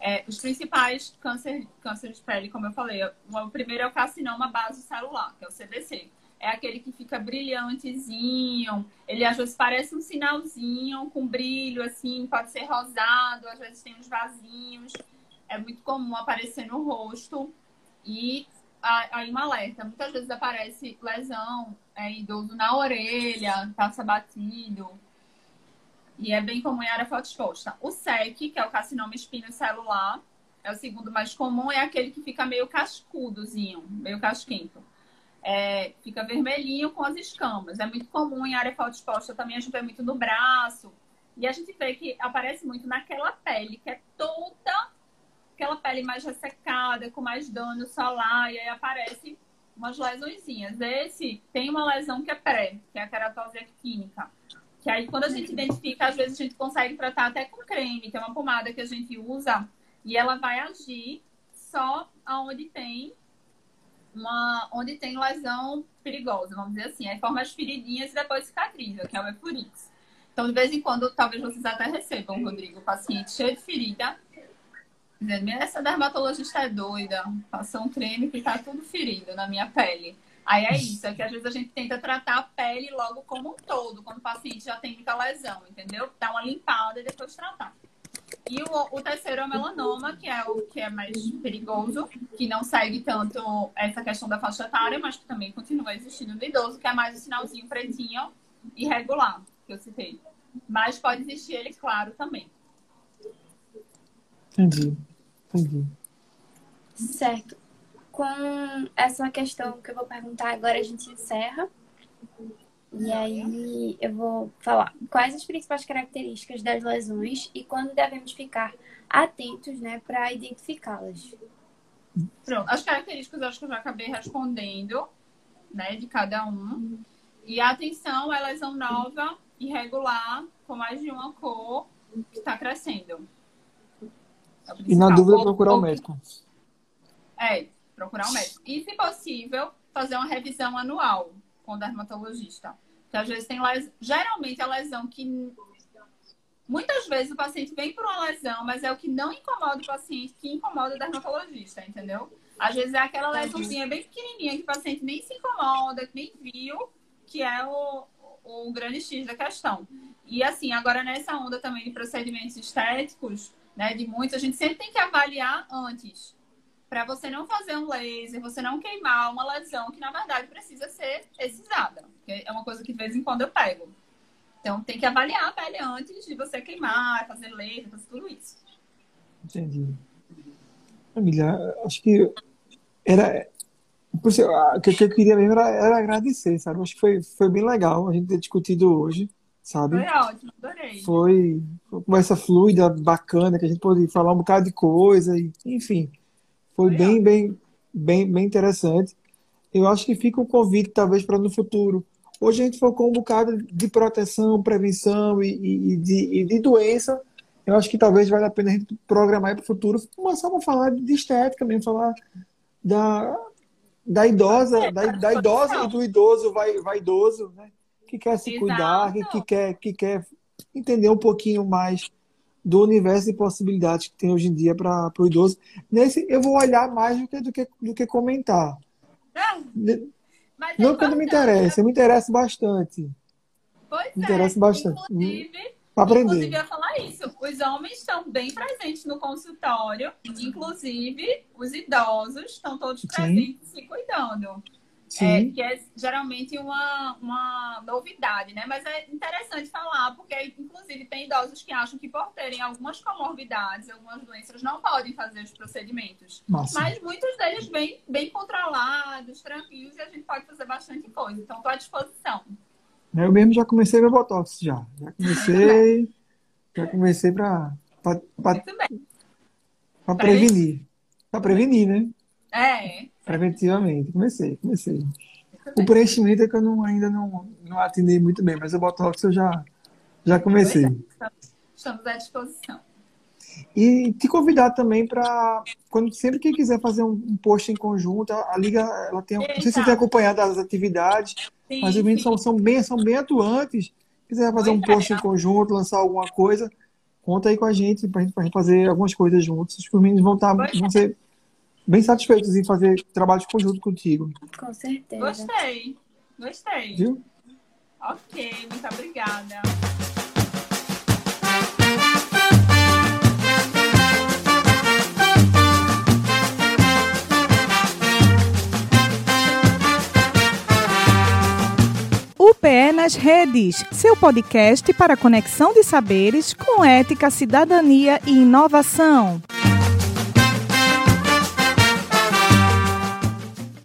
É, os principais câncer, câncer de pele, como eu falei, o primeiro é o carcinoma base celular, que é o CBC. É aquele que fica brilhantezinho, ele às vezes parece um sinalzinho com brilho, assim, pode ser rosado, às vezes tem uns vasinhos. É muito comum aparecer no rosto e aí um alerta. Muitas vezes aparece lesão, é, idoso na orelha, passa batido, e é bem comum em área fotoexposta. O SEC, que é o carcinoma espinocelular, é o segundo mais comum, é aquele que fica meio cascudozinho, meio casquento. É, fica vermelhinho com as escamas. É muito comum em área fotoexposta também, a gente vê muito no braço. E a gente vê que aparece muito naquela pele, que é toda aquela pele mais ressecada, com mais dano solar, e aí aparece umas lesõezinhas. Esse tem uma lesão que é pré, que é a queratose actínica. Que aí, quando a gente identifica, às vezes a gente consegue tratar até com creme. Tem uma pomada que a gente usa e ela vai agir só aonde tem uma, onde tem lesão perigosa, vamos dizer assim. Aí forma as feridinhas e depois cicatriza, que é o Efurix. Então, de vez em quando, talvez vocês até recebam, Rodrigo, paciente cheio de ferida, essa dermatologista é doida, passou um creme que tá tudo ferido na minha pele. Aí é isso, é que às vezes a gente tenta tratar a pele logo como um todo, quando o paciente já tem muita lesão, entendeu? Dar uma limpada e depois tratar. E o, o terceiro é o melanoma, que é o que é mais perigoso, que não segue tanto essa questão da faixa etária, mas que também continua existindo no idoso, que é mais o sinalzinho pretinho irregular, que eu citei. Mas pode existir ele, claro, também. Entendi. Entendi. Certo com essa questão que eu vou perguntar agora, a gente encerra. E aí eu vou falar quais as principais características das lesões e quando devemos ficar atentos, né, para identificá-las. Pronto, as características eu acho que eu já acabei respondendo, né, de cada um. E a atenção é lesão nova, irregular, com mais de uma cor, que está crescendo. É e na dúvida procurar o médico. É, procurar um médico. E, se possível, fazer uma revisão anual com o dermatologista. Que às vezes tem lesão. Geralmente a lesão que. Muitas vezes o paciente vem por uma lesão, mas é o que não incomoda o paciente que incomoda o dermatologista, entendeu? Às vezes é aquela lesãozinha bem pequenininha que o paciente nem se incomoda, que nem viu, que é o, o grande X da questão. E assim, agora nessa onda também de procedimentos estéticos, né, de muitos, a gente sempre tem que avaliar antes para você não fazer um laser, você não queimar uma lesão que na verdade precisa ser excisada. É uma coisa que de vez em quando eu pego. Então tem que avaliar a pele antes de você queimar, fazer laser, fazer tudo isso. Entendi. Família, acho que era o que eu queria mesmo era, era, agradecer, sabe? Acho que foi, foi bem legal a gente ter discutido hoje, sabe? Foi ótimo, adorei. Foi, foi uma conversa fluida, bacana, que a gente pôde falar um bocado de coisa, e, enfim. Foi bem, bem, bem, bem interessante. Eu acho que fica um convite, talvez, para no futuro. Hoje a gente focou um bocado de proteção, prevenção e, e, de, e de doença. Eu acho que talvez valha a pena a gente programar para o futuro, começar a falar de estética mesmo, falar da, da idosa, da, da idosa e do idoso vai, vai idoso, né? Que quer se cuidar, que, que, quer, que quer entender um pouquinho mais do universo de possibilidades que tem hoje em dia para o idoso. Nesse, eu vou olhar mais do que, do que, do que comentar. Mas não é que não me interessa, eu me interesso bastante. Pois me é. interessa bastante. Inclusive, aprender. Inclusive, eu ia falar isso. Os homens estão bem presentes no consultório. Inclusive, os idosos estão todos presentes Sim. se cuidando. É, que é geralmente uma, uma novidade, né? Mas é interessante falar, porque inclusive tem idosos que acham que por terem algumas comorbidades, algumas doenças, não podem fazer os procedimentos. Nossa. Mas muitos deles bem, bem controlados, tranquilos, e a gente pode fazer bastante coisa. Então, estou à disposição. Eu mesmo já comecei meu Botox, já. Já comecei, *laughs* já comecei para prevenir. Para prevenir, né? É. Preventivamente, comecei, comecei. O preenchimento é que eu não, ainda não, não atendi muito bem, mas o Botox eu já, já comecei. Estamos à disposição. E te convidar também para, quando sempre que quiser fazer um, um post em conjunto, a, a Liga ela tem, não sei se você tem acompanhado as atividades, Sim, mas os meninos são, são, bem, são bem atuantes. Se quiser fazer um post em conjunto, lançar alguma coisa, conta aí com a gente para pra gente fazer algumas coisas juntos. Os meninos vão, estar, Pois é. vão ser bem satisfeitos em fazer trabalhos conjunto contigo, Com certeza. Gostei. Gostei. viu? Ok, muito obrigada. UPE nas redes, seu podcast para conexão de saberes com ética, cidadania e inovação.